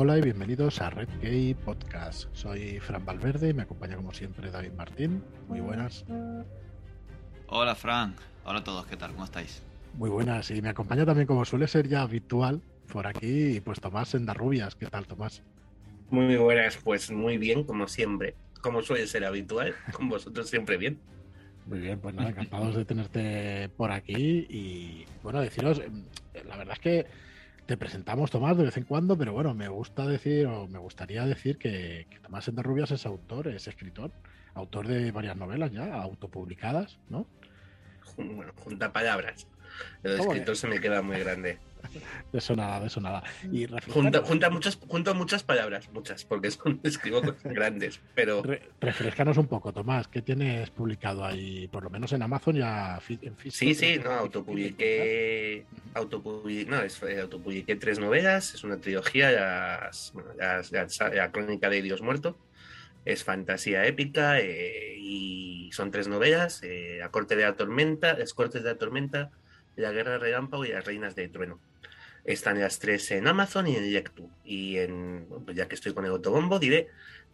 Hola y bienvenidos a Red Gay Podcast. Soy Fran Valverde y me acompaña como siempre David Martín. Muy buenas. Hola Fran, hola a todos, ¿qué tal? ¿Cómo estáis? Muy buenas y me acompaña también como suele ser ya habitual por aquí pues Tomás Sendarrubias. ¿Qué tal Tomás? Muy buenas, pues muy bien como siempre, como suele ser habitual, con vosotros siempre bien. Muy bien, pues nada, encantados de tenerte por aquí y bueno, deciros, la verdad es que te presentamos, Tomás, de vez en cuando, pero bueno, me gusta decir, o me gustaría decir que, Tomás Enderrubias es autor, es escritor, autor de varias novelas ya, autopublicadas, ¿no? Bueno, junta palabras. El escritor se me queda muy grande. De eso nada, de eso nada. Y junta, junta, muchas, junto muchas palabras, muchas, porque son, escribo cosas grandes, pero... refrescanos un poco, Tomás, ¿qué tienes publicado ahí? Por lo menos en Amazon ya en Sí, sí, no, autopubliqué, autopubliqué, no, es, eh, autopubliqué tres novelas, es una trilogía, la, crónica de Dios muerto, es fantasía épica eh, y son tres novelas, eh, La corte de la tormenta, Las cortes de la tormenta, La guerra de relámpago y Las reinas de trueno. Están las tres en Amazon y en Lectu. Y en, ya que estoy con el autobombo, diré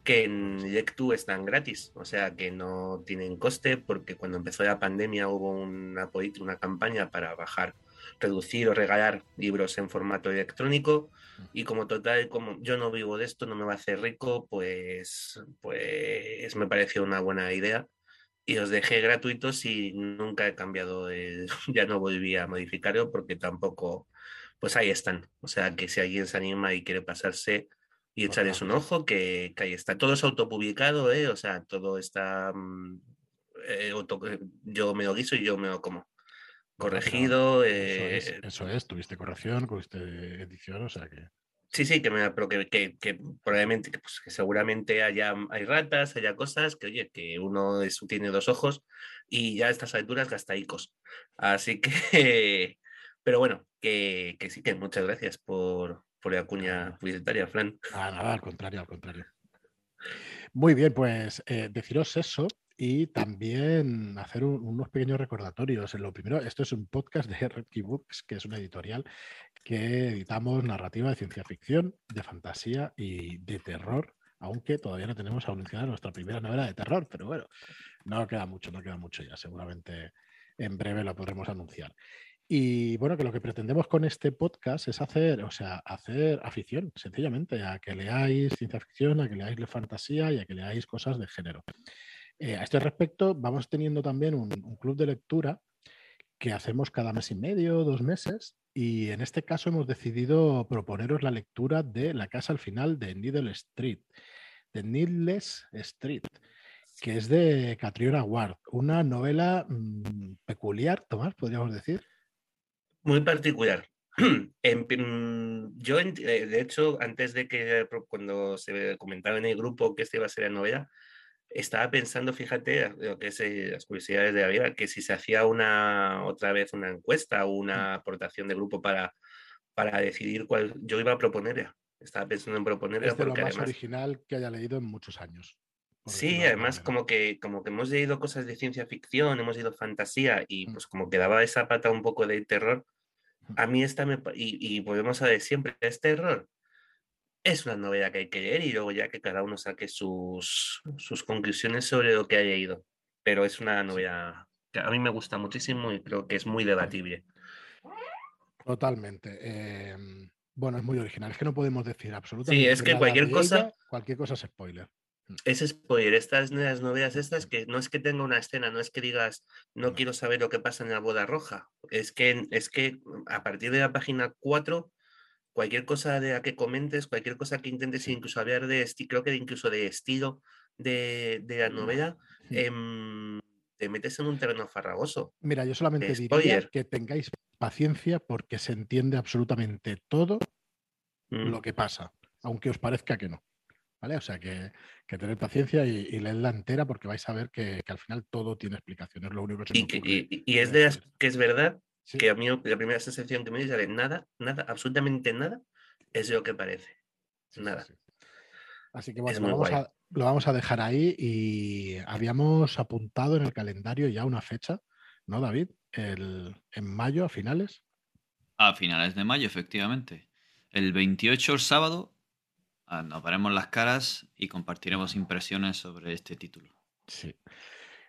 que en Lectu están gratis, o sea que no tienen coste porque cuando empezó la pandemia hubo una, una campaña para bajar, reducir o regalar libros en formato electrónico y como total, como yo no vivo de esto, no me va a hacer rico, pues, pues me pareció una buena idea y los dejé gratuitos y nunca he cambiado, ya no volví a modificarlo porque tampoco pues ahí están. O sea, que si alguien se anima y quiere pasarse y echarles un ojo, que, ahí está. Todo es autopublicado, ¿eh? O sea, todo está... Mm, eh, yo me lo guiso y yo me lo como. Corregido. Eh, eso, es, tuviste corrección, tuviste edición, o sea que... Sí, sí, que, me, pero que, que, probablemente, pues, que seguramente haya hay ratas, haya cosas, que oye, que uno es, tiene dos ojos y ya a estas alturas gasta icos. Así que, pero bueno, que, sí, que muchas gracias por, por la cuña publicitaria, Fran. Ah, nada, al contrario, al contrario. Muy bien, pues eh, deciros eso y también hacer unos pequeños recordatorios. Lo primero, esto es un podcast de Red Key Books, que es una editorial que editamos narrativa de ciencia ficción, de fantasía y de terror, aunque todavía no tenemos anunciada nuestra primera novela de terror, pero bueno, no queda mucho, no queda mucho ya, seguramente en breve lo podremos anunciar. Y bueno, que lo que pretendemos con este podcast es hacer, o sea, hacer afición, sencillamente, a que leáis ciencia ficción, a que leáis fantasía y a que leáis cosas de género. Eh, a este respecto, vamos teniendo también un, club de lectura que hacemos cada mes y medio, dos meses, y en este caso hemos decidido proponeros la lectura de La casa al final de Needle Street, de Needless Street, que es de Catriona Ward, una novela mm, peculiar, Tomás, podríamos decir muy particular. yo, eh, de hecho, antes de que cuando se comentaba en el grupo que esta iba a ser la novela, estaba pensando, fíjate, lo que es eh, las curiosidades de la vida, que si se hacía una otra vez una encuesta o una mm. aportación de grupo para, para decidir cuál yo iba a proponer. Estaba pensando en proponer. Es de lo más original que haya leído en muchos años. Sí, además como que, como que hemos leído cosas de ciencia ficción, hemos leído fantasía y mm. pues como que daba esa pata un poco de terror, a mí esta me... Y, y volvemos a ver siempre, este error es una novela que hay que leer y luego ya que cada uno saque sus, sus conclusiones sobre lo que ha leído. Pero es una novela que a mí me gusta muchísimo y creo que es muy debatible. Totalmente. Em, bueno, es muy original. Es que no podemos decir absolutamente. Sí, es que cualquier cosa. cualquier cosa es spoiler. Mm. Es spoiler, estas las novelas estas que no es que tenga una escena, no es que digas no quiero saber lo que pasa en la boda roja, es que es que a partir de la página 4 cualquier cosa de la que comentes, cualquier cosa que intentes incluso hablar de creo que incluso de estilo de, la novela, em, te metes en un terreno farragoso. Mira, yo solamente diría que tengáis paciencia porque se entiende absolutamente todo mm. lo que pasa, aunque os parezca que no. O sea que, que tener paciencia y, y, leerla entera porque vais a ver que, al final todo tiene explicaciones, lo único que y, es de que es verdad que a mí la primera sensación que me dice de nada, nada, absolutamente nada, es lo que parece. Nada. Así que bueno, lo vamos, a, lo vamos, a, dejar ahí y habíamos apuntado en el calendario ya una fecha, ¿no, David? El, en mayo, a finales. A finales de mayo, efectivamente. El 28, el sábado, Ah, nos veremos las caras y compartiremos impresiones sobre este título. Sí.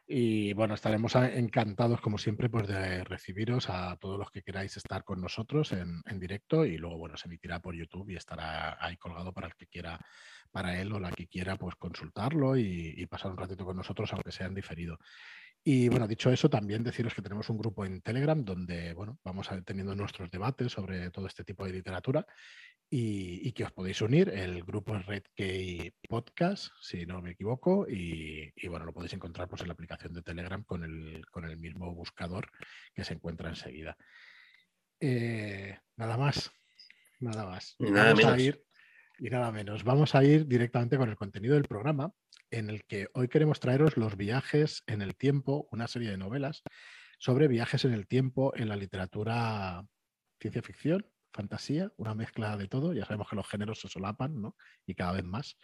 Y bueno, estaremos encantados, como siempre, pues de recibiros a todos los que queráis estar con nosotros en, directo y luego, bueno, se emitirá por YouTube y estará ahí colgado para el que quiera, para él o la que quiera, pues consultarlo y, pasar un ratito con nosotros, aunque sea en diferido. Y bueno, dicho eso, también deciros que tenemos un grupo en Telegram donde, bueno, vamos a teniendo nuestros debates sobre todo este tipo de literatura y, que os podéis unir. El grupo es Red Podcast, si no me equivoco, y, bueno, lo podéis encontrar pues, en la aplicación de Telegram con el, con el mismo buscador que se encuentra enseguida. Eh, nada más, nada más. nada menos. ir, y nada menos. Vamos a ir directamente con el contenido del programa, en el que hoy queremos traeros los viajes en el tiempo, una serie de novelas sobre viajes en el tiempo en la literatura ciencia ficción fantasía, una mezcla de todo. Ya sabemos que los géneros se solapan, ¿no? Y cada vez más.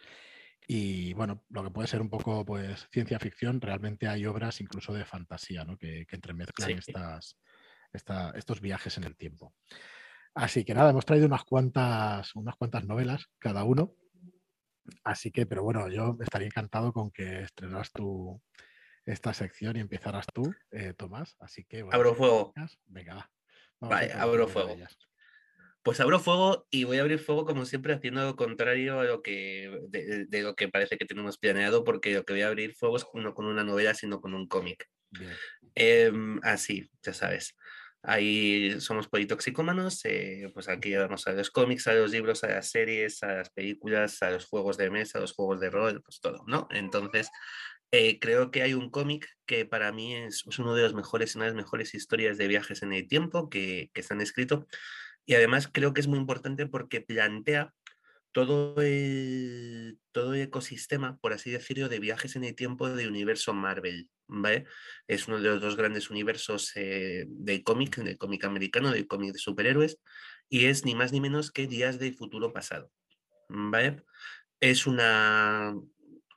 Y bueno, lo que puede ser un poco pues ciencia ficción, realmente hay obras incluso de fantasía, ¿no? Que, entremezclan estas, estos viajes en el tiempo. Así que nada, hemos traído unas cuantas, unas cuantas novelas cada uno. Así que, pero bueno, yo estaría encantado con que estrenaras tú esta sección y empezaras tú, eh, Tomás. Así que. abro fuego. Venga, va. Vale, abro fuego. Pues abro fuego y voy a abrir fuego como siempre haciendo lo contrario a lo que de, lo que parece que tenemos planeado porque lo que voy a abrir fuego es no con una novela sino con un cómic. Em, así, ya sabes. Ahí somos politoxicómanos, eh, pues aquí vamos a los cómics, a los libros, a las series, a las películas, a los juegos de mesa, a los juegos de rol, pues todo, ¿no? Entonces, eh, creo que hay un cómic que para mí es, uno de los mejores, una de las mejores historias de viajes en el tiempo que, que se han escrito y además creo que es muy importante porque plantea todo el, todo el ecosistema, por así decirlo, de viajes en el tiempo del universo Marvel. ¿vale? Es uno de los dos grandes universos eh, del cómic, del cómic americano, del cómic de superhéroes, y es ni más ni menos que Días del Futuro Pasado. ¿vale? Es una...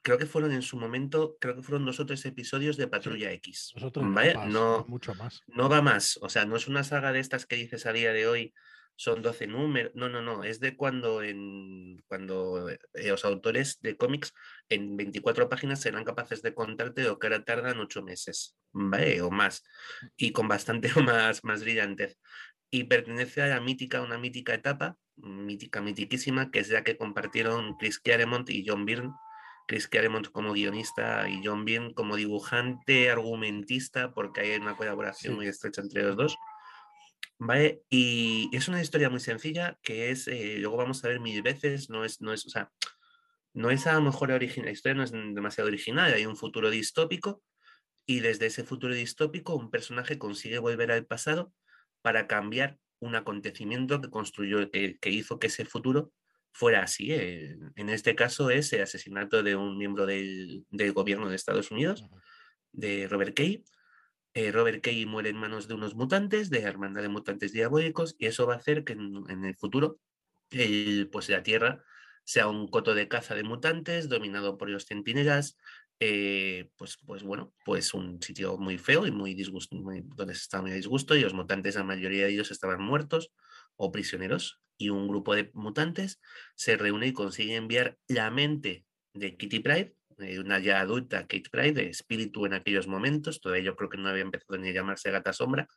Creo que fueron en su momento, creo que fueron dos o tres episodios de Patrulla X. ¿vale? no, mucho más. No va más. O sea, no es una saga de estas que dices a día de hoy, son 12 números. No, no, no. Es de cuando, en, cuando eh, los autores de cómics en 24 páginas serán capaces de contarte lo que ahora tardan 8 meses, ¿vale? O más. Y con bastante más, más brillantez. Y pertenece a la mítica, una mítica etapa, mítica, mitiquísima, que es la que compartieron Chris Claremont y John Byrne. Chris Claremont como guionista y John Byrne como dibujante, argumentista, porque hay una colaboración muy estrecha entre los dos. ¿Vale? Y es una historia muy sencilla que es, eh, luego vamos a ver mil veces, no es, no es, o sea, no es a lo mejor original, la historia no es demasiado original, hay un futuro distópico y desde ese futuro distópico un personaje consigue volver al pasado para cambiar un acontecimiento que construyó, que, hizo que ese futuro fuera así. Eh, en este caso es el asesinato de un miembro del, del gobierno de Estados Unidos, de Robert Kay, eh, Robert Kay muere en manos de unos mutantes, de Hermandad de Mutantes Diabólicos, y eso va a hacer que en, el futuro pues la Tierra sea un coto de caza de mutantes dominado por los centinelas, eh, pues, pues bueno, pues un sitio muy feo y muy disgusto, donde se estaba muy disgusto y los mutantes, la mayoría de ellos estaban muertos o prisioneros y un grupo de mutantes se reúne y consigue enviar la mente de Kitty Pride eh, una ya adulta, Kate Pride, de espíritu en aquellos momentos, todavía yo creo que no había empezado ni a llamarse Gata Sombra,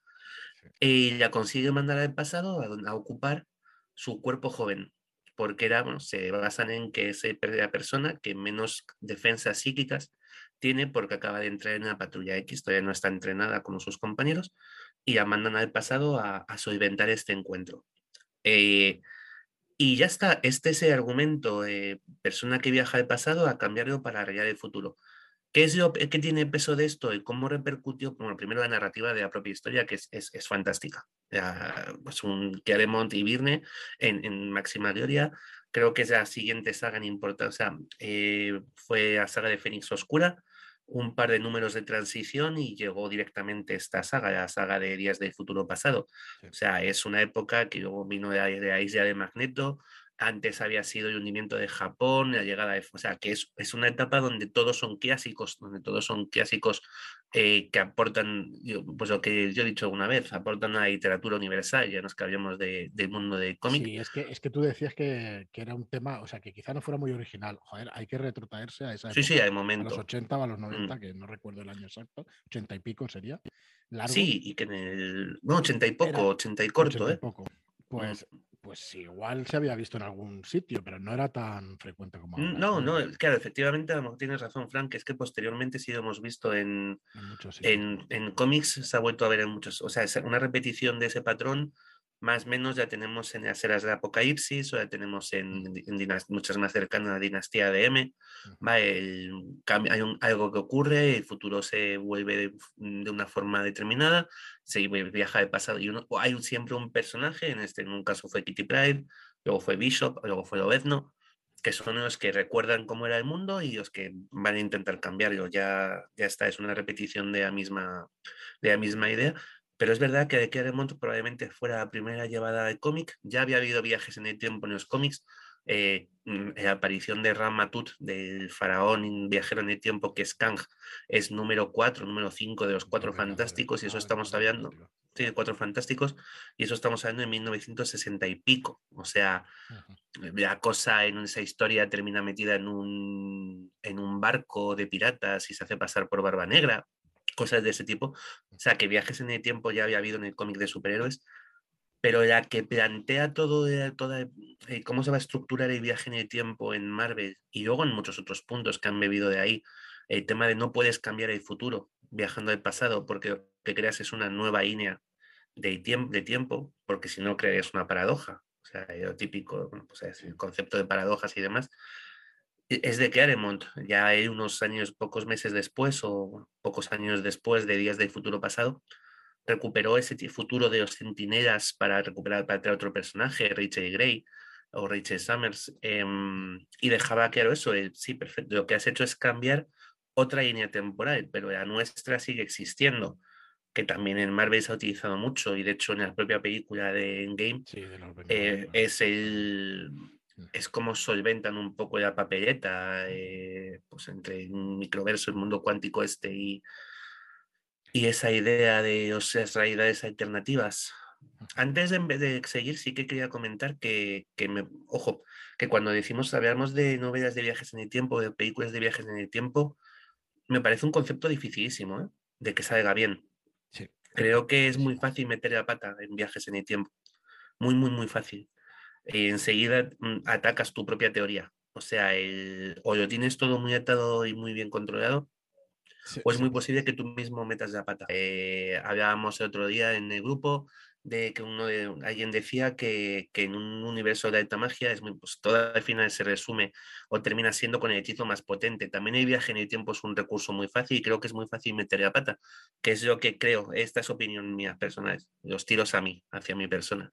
y la consigue mandar al pasado a, ocupar su cuerpo joven, porque era, bueno, se basan en que es la persona que menos defensas psíquicas tiene porque acaba de entrar en la patrulla X, todavía no está entrenada como sus compañeros, y la mandan al pasado a, a solventar este encuentro. Eh, y ya está, este es el argumento, eh, persona que viaja al pasado a cambiarlo para arreglar el futuro. ¿Qué es lo que tiene peso de esto y cómo repercutió? Bueno, primero la narrativa de la propia historia, que es, es, es fantástica. pues un Claremont y Virne en, en Máxima Gloria, creo que es la siguiente saga en importancia, o sea, eh, fue la saga de Fénix Oscura, un par de números de transición y llegó directamente esta saga, la saga de Días del Futuro Pasado. O sea, es una época que luego vino de, la isla de Magneto, antes había sido el hundimiento de Japón, la llegada de... O sea, que es, es una etapa donde todos son clásicos, donde todos son clásicos eh, que aportan, pues lo que yo he dicho alguna vez, aportan a la literatura universal, ya nos que hablamos de, del mundo de cómic. Sí, es que, es que tú decías que, que, era un tema, o sea, que quizá no fuera muy original. Joder, hay que retrotraerse a esa época, Sí, sí, hay momento. A los 80 o a los 90, mm. que no recuerdo el año exacto, 80 y pico sería. Largo. Sí, y que en el... No, 80 y poco, era 80 y corto, 80 y ¿eh? Poco. Pues mm pues igual se había visto en algún sitio, pero no era tan frecuente como ahora. No, no, claro, efectivamente tienes razón, Frank, es que posteriormente sí lo hemos visto en, en, en, cómics, se ha vuelto a ver en muchos, o sea, es una repetición de ese patrón más o menos ya tenemos en las eras de Apocalipsis, o ya tenemos en, muchas más cercanas a la dinastía de M. hay un, algo que ocurre, el futuro se vuelve de, una forma determinada, se viaja de pasado y uno, hay siempre un personaje, en este en un caso fue Kitty Pride, luego fue Bishop, luego fue Lobezno, que son los que recuerdan cómo era el mundo y los que van a intentar cambiarlo. Ya, ya está, es una repetición de la misma, de la misma idea pero es verdad que de Claremont probablemente fuera la primera llevada de cómic. Ya había habido viajes en el tiempo en los cómics. Eh, mm, la aparición de Ramatut, del faraón viajero en el tiempo, que es Kang, es número 4, número 5 de los cuatro fantásticos, y eso estamos hablando. Sí, cuatro fantásticos, y eso estamos hablando en 1960 y pico. O sea, la cosa en esa historia termina metida en un, en un barco de piratas y se hace pasar por Barba Negra cosas de ese tipo. O sea, que viajes en el tiempo ya había habido en el cómic de superhéroes, pero la que plantea todo, toda, eh, cómo se va a estructurar el viaje en el tiempo en Marvel y luego en muchos otros puntos que han bebido de ahí, el tema de no puedes cambiar el futuro viajando al pasado porque lo que creas es una nueva línea de, tiempo, porque si no creas una paradoja. O sea, lo típico, pues es el concepto de paradojas y demás. E-, es de Claremont, ya hay unos años, pocos meses después o pocos años después de Días del Futuro Pasado, recuperó ese futuro de los centinelas para recuperar, para traer otro personaje, Rachel Gray o Rachel Summers, em, y dejaba claro eso, sí, perfecto, lo que has hecho es cambiar otra línea temporal, pero la nuestra sigue existiendo, que también en Marvel se ha utilizado mucho, y de hecho en la propia película de Endgame eh, es el es como solventan un poco la papeleta eh, pues entre un microverso, el mundo cuántico este y, y esa idea de o sea, realidades alternativas. Antes de, de, seguir, sí que quería comentar que, que me, ojo, que cuando decimos, hablamos de novelas de viajes en el tiempo, de películas de viajes en el tiempo, me parece un concepto dificilísimo ¿eh? de que salga bien. Creo que es muy fácil meter la pata en viajes en el tiempo. Muy, muy, muy fácil y enseguida mm, atacas tu propia teoría. O sea, el, o lo tienes todo muy atado y muy bien controlado, o es muy posible que tú mismo metas la pata. Eh, hablábamos el otro día en el grupo de que uno de, alguien decía que, que, en un universo de alta magia es muy, pues, todo al final se resume o termina siendo con el hechizo más potente. También el viaje en el tiempo es un recurso muy fácil y creo que es muy fácil meter la pata, que es lo que creo, esta es opinión mía personal, los tiros a mí, hacia mi persona.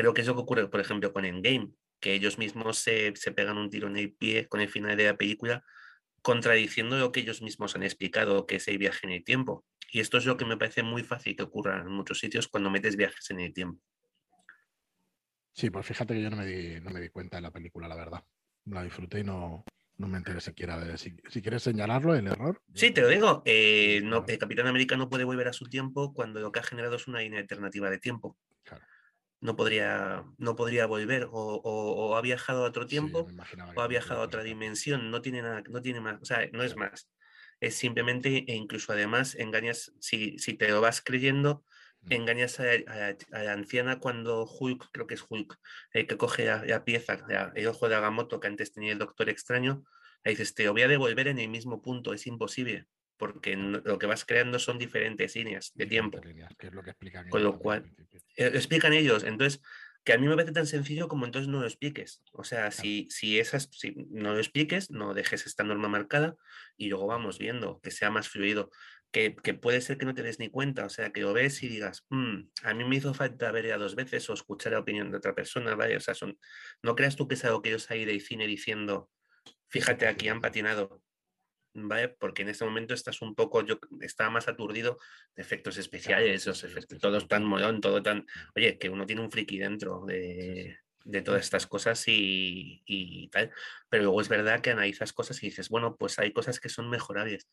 Creo que es lo que ocurre, por ejemplo, con Endgame, que ellos mismos se, se pegan un tiro en el pie con el final de la película, contradiciendo lo que ellos mismos han explicado, que es el viaje en el tiempo. Y esto es lo que me parece muy fácil que ocurra en muchos sitios cuando metes viajes en el tiempo. Sí, pues fíjate que yo no me di, no me di cuenta de la película, la verdad. La disfruté y no, no me enteré siquiera de si, si quieres señalarlo, el error. Sí, te lo digo. Eh, no, el Capitán América no puede volver a su tiempo cuando lo que ha generado es una línea alternativa de tiempo. No podría, no podría volver o, ha viajado a otro tiempo o ha viajado a otra dimensión, no tiene nada, no tiene más, o sea, no es más. Es simplemente, e incluso además, engañas, si, si te lo vas creyendo, mm. engañas a, la anciana cuando Hulk, creo que es Hulk, que coge la, pieza, el ojo de Agamotto que antes tenía el Doctor Extraño, le dices, te lo voy a devolver en el mismo punto, es imposible porque lo que vas creando son diferentes líneas de tiempo. Con lo cual, eh, explican ellos. Entonces, que a mí me parece tan sencillo como entonces no lo expliques. O sea, si, si, esas, si no lo expliques, no dejes esta norma marcada y luego vamos viendo que sea más fluido. Que, que puede ser que no te des ni cuenta, o sea, que lo ves y digas, mm, a mí me hizo falta ver ya dos veces o escuchar la opinión de otra persona, ¿vale? O sea, son, no creas tú que es algo que ellos ahí de cine diciendo, fíjate, aquí han patinado, ¿vale? Porque en este momento estás un poco, yo estaba más aturdido de efectos especiales, esos efectos, todo tan molón, todo tan, oye, que uno tiene un friki dentro de, de todas estas cosas y, y, tal. Pero luego es verdad que analizas cosas y dices, bueno, pues hay cosas que son mejorables.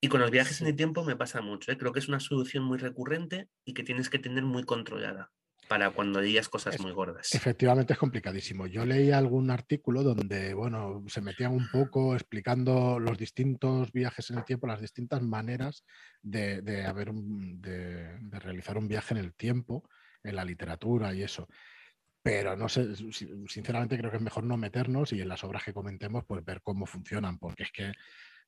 Y con los viajes en el tiempo me pasa mucho. ¿eh? Creo que es una solución muy recurrente y que tienes que tener muy controlada para cuando digas cosas muy gordas. Efectivamente es complicadísimo. Yo leí algún artículo donde, bueno, se metían un poco explicando los distintos viajes en el tiempo, las distintas maneras de, de haber de, de, realizar un viaje en el tiempo, en la literatura y eso. Pero no sé, sinceramente creo que es mejor no meternos y en las obras que comentemos, pues ver cómo funcionan, porque es que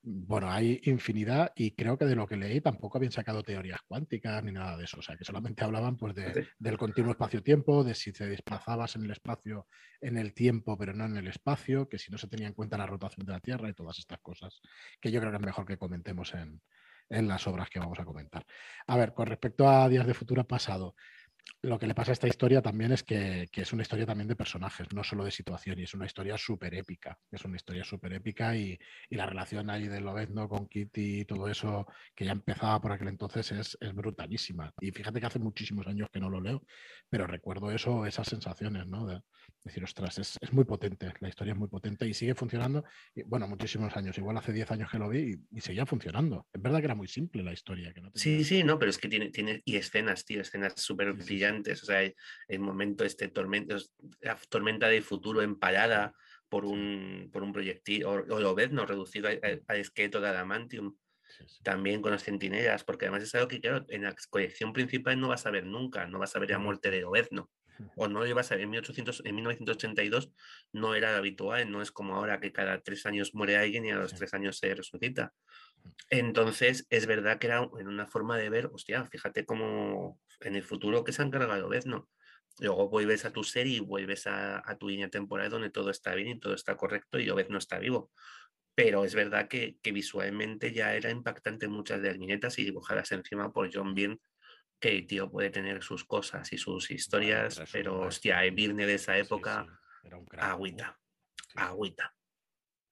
bueno, hay infinidad y creo que de lo que leí tampoco habían sacado teorías cuánticas ni nada de eso. O sea, que solamente hablaban pues del continuo espacio-tiempo, de si te desplazabas en el espacio, en el tiempo, pero no en el espacio, que si no se tenía en cuenta la rotación de la Tierra y todas estas cosas, que yo creo que es mejor que comentemos en, en las obras que vamos a comentar. A ver, con respecto a Días de Futuro Pasado, lo que le pasa a esta historia también es que, es una historia también de personajes, no solo de situación, y es una historia súper épica. Es una historia súper épica y, la relación ahí de Lobezno con Kitty y todo eso, que ya empezaba por aquel entonces, es, brutalísima. Y fíjate que hace muchísimos años que no lo leo, pero recuerdo eso, esas sensaciones, ¿no? De decir, ostras, es, muy potente, la historia es muy potente y sigue funcionando. Y, bueno, muchísimos años, igual hace 10 años que lo vi y, seguía funcionando. Es verdad que era muy simple la historia. Que no Sí, sí, no, pero es que tiene, tiene y escenas, tío, escenas súper brillantes. O sea, el, momento este tormenta, tormenta de futuro empalada por un, por un proyectil, o, lo ves, ¿no? Reducido al esqueleto de Adamantium. También con los centinelas, porque además es algo que, claro, en la colección principal no vas a ver nunca, no vas a ver la muerte de Obezno, o no ibas a ver en, 1800, en 1982 no era habitual, no es como ahora que cada tres años muere alguien y a los tres años se resucita. Entonces, es verdad que era en una forma de ver, hostia, fíjate cómo en el futuro que se han cargado ¿no? Luego vuelves a tu serie y vuelves a, tu línea temporal donde todo está bien y todo está correcto y Obed no está vivo. Pero es verdad que, visualmente ya era impactante muchas de las viñetas y dibujadas encima por John Byrne, que el tío puede tener sus cosas y sus historias, pero hostia, el Byrne de esa época, agüita, agüita.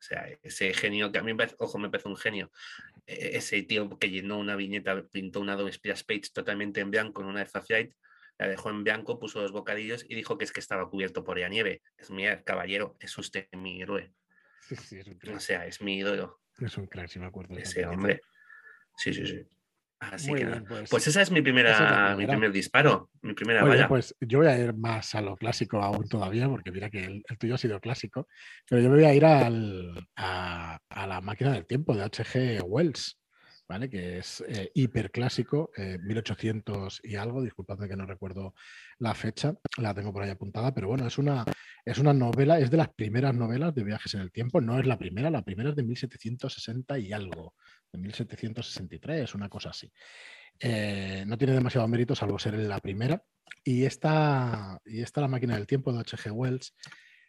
O sea, ese genio que a mí me parece, ojo, me parece un genio. E-, ese tío que llenó una viñeta, pintó una Adobe Splash Page totalmente en blanco en una de Faciate, la dejó en blanco, puso los bocadillos y dijo que es que estaba cubierto por la nieve. Es mi caballero, es usted mi héroe. o sea, es mi ídolo. Es un crack, si me acuerdo. Ese hombre. Sí, sí, sí. Así que pues, pues, esa es mi primera, mi primer disparo, mi primera valla. Pues yo voy a ir más a lo clásico aún todavía, porque mira que el, tuyo ha sido clásico, pero yo me voy a ir al, a, a, la máquina del tiempo de H.G. Wells. ¿Vale? que es eh, hiperclásico, 1800 eh, y algo, disculpadme que no recuerdo la fecha, la tengo por ahí apuntada, pero bueno, es una, es una novela, es de las primeras novelas de viajes en el tiempo, no es la primera, la primera es de 1760 y algo, de 1763, una cosa así. Eh, no tiene demasiado mérito salvo ser la primera. Y esta, y esta La máquina del tiempo de H.G. Wells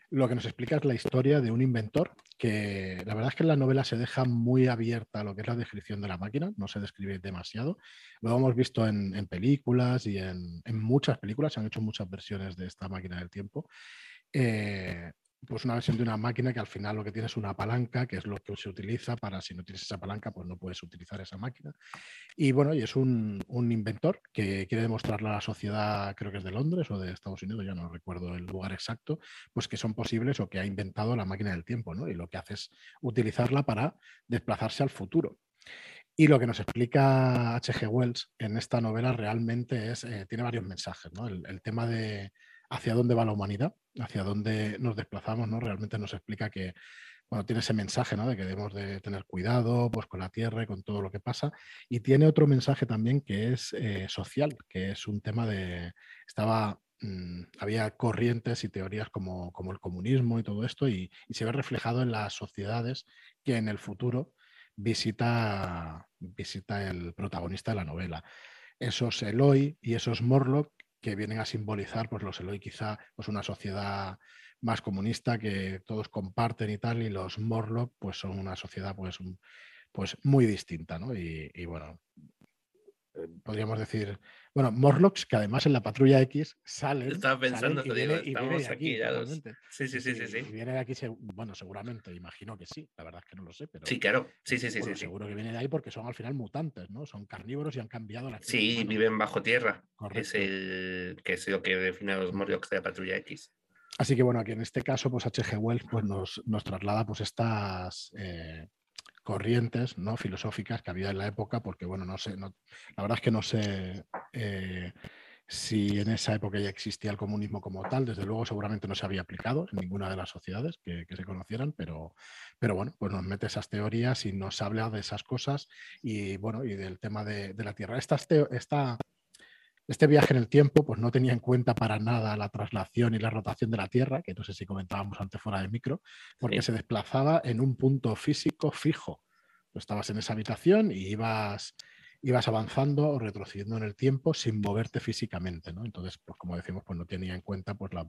lo que nos explica es la historia de un inventor que la verdad es que en la novela se deja muy abierta lo que es la descripción de la máquina, no se describe demasiado. Lo hemos visto en, películas y en, muchas películas, se han hecho muchas versiones de esta máquina del tiempo. Eh, pues una versión de una máquina que al final lo que tiene es una palanca, que es lo que se utiliza para, si no tienes esa palanca, pues no puedes utilizar esa máquina. Y bueno, y es un, inventor que quiere demostrarle a la sociedad, creo que es de Londres o de Estados Unidos, ya no recuerdo el lugar exacto, pues que son posibles o que ha inventado la máquina del tiempo, ¿no? Y lo que hace es utilizarla para desplazarse al futuro. Y lo que nos explica H.G. Wells en esta novela realmente es, eh, tiene varios mensajes, ¿no? el tema de hacia dónde va la humanidad, hacia dónde nos desplazamos, ¿no? Realmente nos explica que, bueno, tiene ese mensaje, ¿no? De que debemos de tener cuidado, pues, con la tierra y con todo lo que pasa. Y tiene otro mensaje también que es eh, social, que es un tema de, estaba, mm, había corrientes y teorías como, como, el comunismo y todo esto, y, se ve reflejado en las sociedades que en el futuro visita, visita el protagonista de la novela. Esos Eloy y esos Morlock que vienen a simbolizar, pues los Eloy quizá, pues una sociedad más comunista que todos comparten y tal, y los Morlock pues son una sociedad pues, pues muy distinta, ¿no? Y, bueno, podríamos decir, bueno, Morlocks, que además en la patrulla X salen. Estaba pensando, y viene, estamos aquí, ya Sí, sí, sí, sí, sí. Y viene de aquí, bueno, seguramente, imagino que sí, la verdad es que no lo sé, pero. Sí, claro, sí, sí, sí. sí seguro que viene de ahí porque son al final mutantes, ¿no? Son carnívoros y han cambiado la. Sí, viven bajo tierra. Es el que es lo que define a los Morlocks de la patrulla X. Así que bueno, aquí en este caso, pues H.G. Wells pues, nos, nos traslada pues estas eh, corrientes ¿no? filosóficas que había en la época, porque bueno, no sé, no, la verdad es que no sé eh, si en esa época ya existía el comunismo como tal, desde luego seguramente no se había aplicado en ninguna de las sociedades que, se conocieran, pero, pero bueno, pues nos mete esas teorías y nos habla de esas cosas y bueno, y del tema de, la Tierra. Esta, esta, este viaje en el tiempo pues no tenía en cuenta para nada la traslación y la rotación de la Tierra, que no sé si comentábamos antes fuera de micro, porque se desplazaba en un punto físico fijo. estabas en esa habitación y ibas, ibas avanzando o retrocediendo en el tiempo sin moverte físicamente. ¿no? Entonces, pues como decimos, pues no tenía en cuenta pues, la,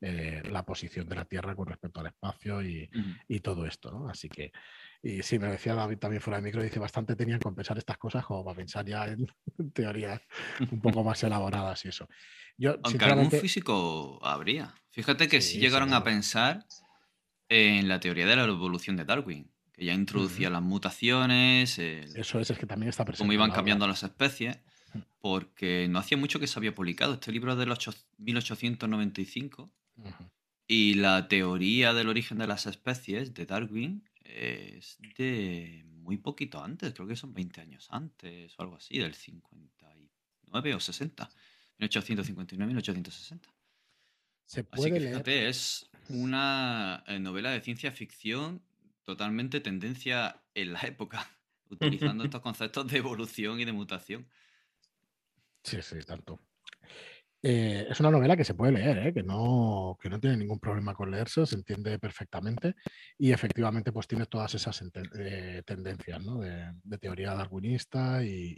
eh, la posición de la Tierra con respecto al espacio y, y todo esto. ¿no? Así que y sí, me decía David también fuera de micro, dice, bastante tenían que pensar estas cosas como para pensar ya en teorías un poco más elaboradas y eso. Yo, Aunque algún físico habría. Fíjate que sí, llegaron a pensar en la teoría de la evolución de Darwin, que ya introducía las mutaciones. eso es, es que también está presente. Cómo iban cambiando las especies, porque no hacía mucho que se había publicado. Este libro es del 1895. Y la teoría del origen de las especies de Darwin es de muy poquito antes, creo que son 20 años antes o algo así, del 59 o 60, 1859-1860. Se puede así que fíjate, es una eh, novela de ciencia ficción totalmente tendencia en la época, utilizando estos conceptos de evolución y de mutación. Sí, sí, tanto. Eh, es una novela que se puede leer, ¿eh? que, no, que no tiene ningún problema con leerse, se entiende perfectamente y efectivamente pues tiene todas esas eh, tendencias ¿no? de, teoría darwinista y,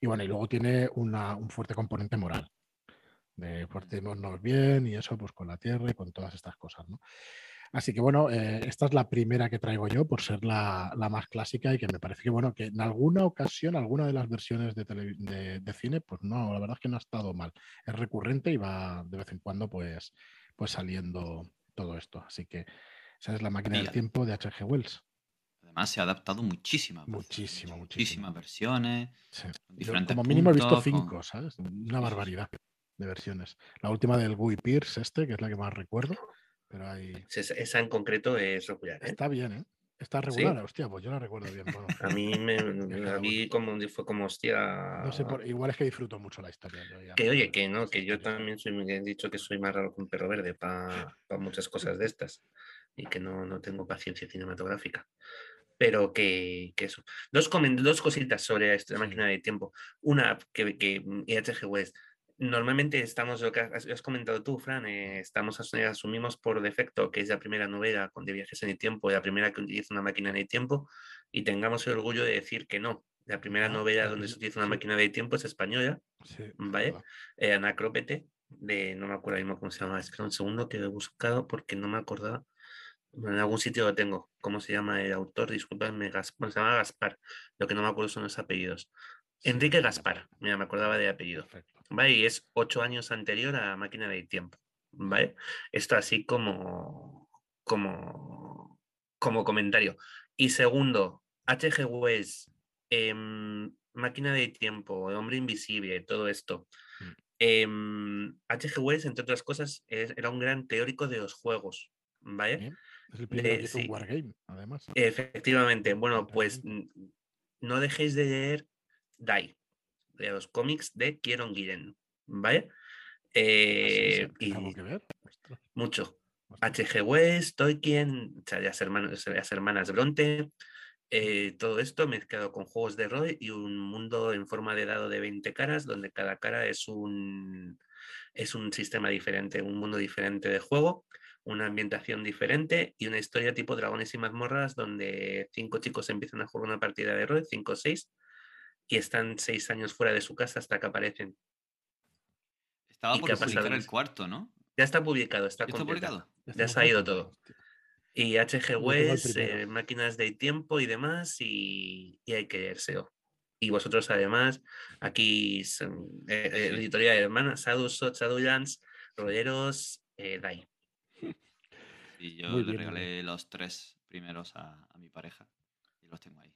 y, bueno, y luego tiene un fuerte componente moral, de portémonos bien y eso pues con la tierra y con todas estas cosas. ¿no? Así que bueno, eh, esta es la primera que traigo yo por ser la, más clásica y que me parece que bueno, que en alguna ocasión, alguna de las versiones de, cine, pues no, la verdad es que no ha estado mal. Es recurrente y va de vez en cuando pues, pues saliendo todo esto. Así que esa es la máquina del tiempo de H.G. Wells. Además se ha adaptado muchísimas Muchísimo, muchísimas versiones. como mínimo he visto cinco, ¿sabes? Una barbaridad de versiones. La última del Guy Pierce, este, que es la que más recuerdo. Pero hay... Esa en concreto es regular. ¿eh? Está bien, ¿eh? Está regular, hostia, pues yo la recuerdo bien. a mí me a mí como, fue como hostia. No sé, igual es que disfruto mucho la historia. que oye, que no, que yo también soy, he dicho que soy más raro que un perro verde para muchas cosas de estas y que no, no tengo paciencia cinematográfica. Pero que, que eso. Dos, dos cositas sobre esta máquina de tiempo. Una, que, que IHG West Normalmente estamos, lo que has, comentado tú, Fran, eh, estamos asumimos por defecto que es la primera novela con de viajes en el tiempo, la primera que utiliza una máquina en el tiempo, y tengamos el orgullo de decir que no. La primera ah, novela donde se utiliza una máquina de tiempo es española, ¿vale? Eh, Anacrópete, de, no me acuerdo mismo cómo se llama, es que un segundo que he buscado porque no me acordaba. En algún sitio lo tengo. ¿Cómo se llama el autor? Disculpadme, Gaspar, se llama Gaspar. Lo que no me acuerdo son los apellidos. Enrique Gaspar, mira, me acordaba de apellido. ¿Vale? Y es ocho años anterior a Máquina de Tiempo, ¿vale? Esto así como, como, como comentario. Y segundo, H.G. Wells, em, Máquina de Tiempo, Hombre Invisible, todo esto. H.G. Mm. Em, Wells, entre otras cosas, era un gran teórico de los juegos, ¿vale? Es el Wargame, además. Efectivamente. Bueno, pues no dejéis de leer Die, de los cómics de Kieron Guillen, ¿vale? Eh, y mucho. H.G. West, Tolkien, las hermanas, las hermanas Bronte, eh, todo esto mezclado con juegos de rol y un mundo en forma de dado de 20 caras, donde cada cara es un, es un sistema diferente, un mundo diferente de juego, una ambientación diferente y una historia tipo dragones y mazmorras, donde cinco chicos empiezan a jugar una partida de rol, cinco o seis, y están seis años fuera de su casa hasta que aparecen. Estaba por publicar el cuarto, ¿no? Ya está publicado, está, ¿Está publicado. Ya se ha ido todo. Y HG West, eh, máquinas de tiempo y demás, y, hay que leérselo. Y vosotros además, aquí eh, eh, editorial de hermanas, Sadu, Shadowlands, Rolleros, Dai. Y yo le regalé los tres primeros a, a mi pareja y los tengo ahí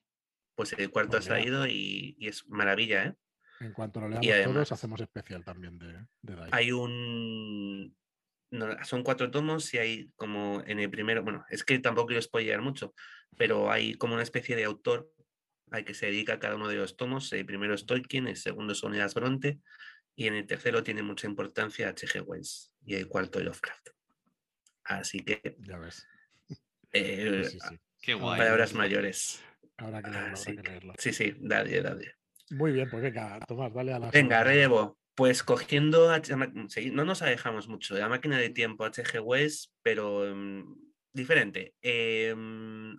pues el cuarto ha salido y, es maravilla, ¿eh? En cuanto lo leamos todos, hacemos especial también de, de Hay un son cuatro tomos y hay como en el primero, bueno, es que tampoco quiero spoilear mucho, pero hay como una especie de autor al que se dedica a cada uno de los tomos. El primero es Tolkien, el segundo es Oneas Bronte y en el tercero tiene mucha importancia H.G. Wells y el cuarto Lovecraft. Así que... Ya ves. Eh, Qué guay. Palabras mayores. Habrá que leerlo, habrá que leerlo. Sí, sí, dale, dale. Muy bien, pues venga, Tomás, dale a la. Venga, relevo. Pues cogiendo, no nos alejamos mucho de la máquina de tiempo HG Wells, pero mm, diferente. Em,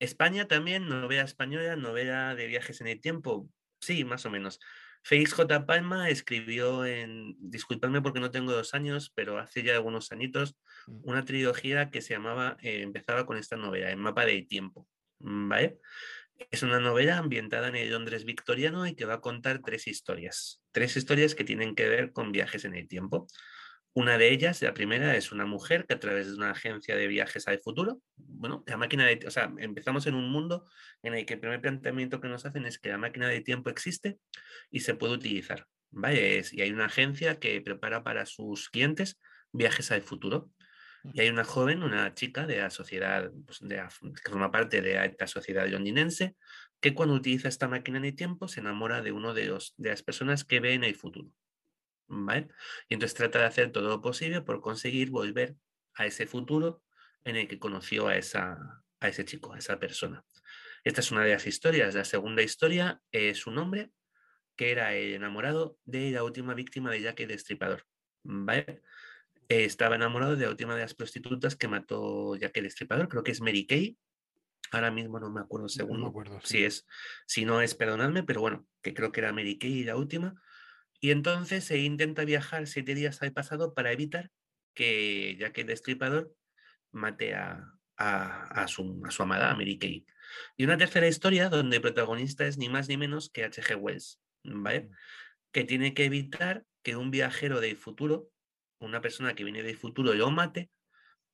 España también, novela española, novela de viajes en el tiempo, sí, más o menos. Félix J. Palma escribió en, disculpadme porque no tengo dos años, pero hace ya algunos añitos, mm. una trilogía que se llamaba, eh, empezaba con esta novela, El mapa del tiempo, ¿vale? Es una novela ambientada en el Londres victoriano y que va a contar tres historias. Tres historias que tienen que ver con viajes en el tiempo. Una de ellas, la primera, es una mujer que a través de una agencia de viajes al futuro, bueno, la máquina de, o sea, empezamos en un mundo en el que el primer planteamiento que nos hacen es que la máquina de tiempo existe y se puede utilizar, ¿vale? y hay una agencia que prepara para sus clientes viajes al futuro. Y hay una joven, una chica de la sociedad, pues, de, que forma parte de esta sociedad londinense, que cuando utiliza esta máquina de tiempo se enamora de uno de, los, de las personas que ve en el futuro. ¿vale? Y entonces trata de hacer todo lo posible por conseguir volver a ese futuro en el que conoció a, esa, a ese chico, a esa persona. Esta es una de las historias. La segunda historia es un hombre que era el enamorado de la última víctima de Jack el Destripador. ¿vale? Estaba enamorado de la última de las prostitutas que mató Jack el Destripador, creo que es Mary Kay. Ahora mismo no me acuerdo según. acuerdo, Si es, si no es, perdonadme, pero bueno, que creo que era Mary Kay la última. Y entonces se intenta viajar siete días al pasado para evitar que Jack el Destripador mate a, a, su, a su amada, a Mary Kay. Y una tercera historia donde el protagonista es ni más ni menos que H.G. Wells, ¿vale? Mm. Que tiene que evitar que un viajero del futuro una persona que viene del futuro lo mate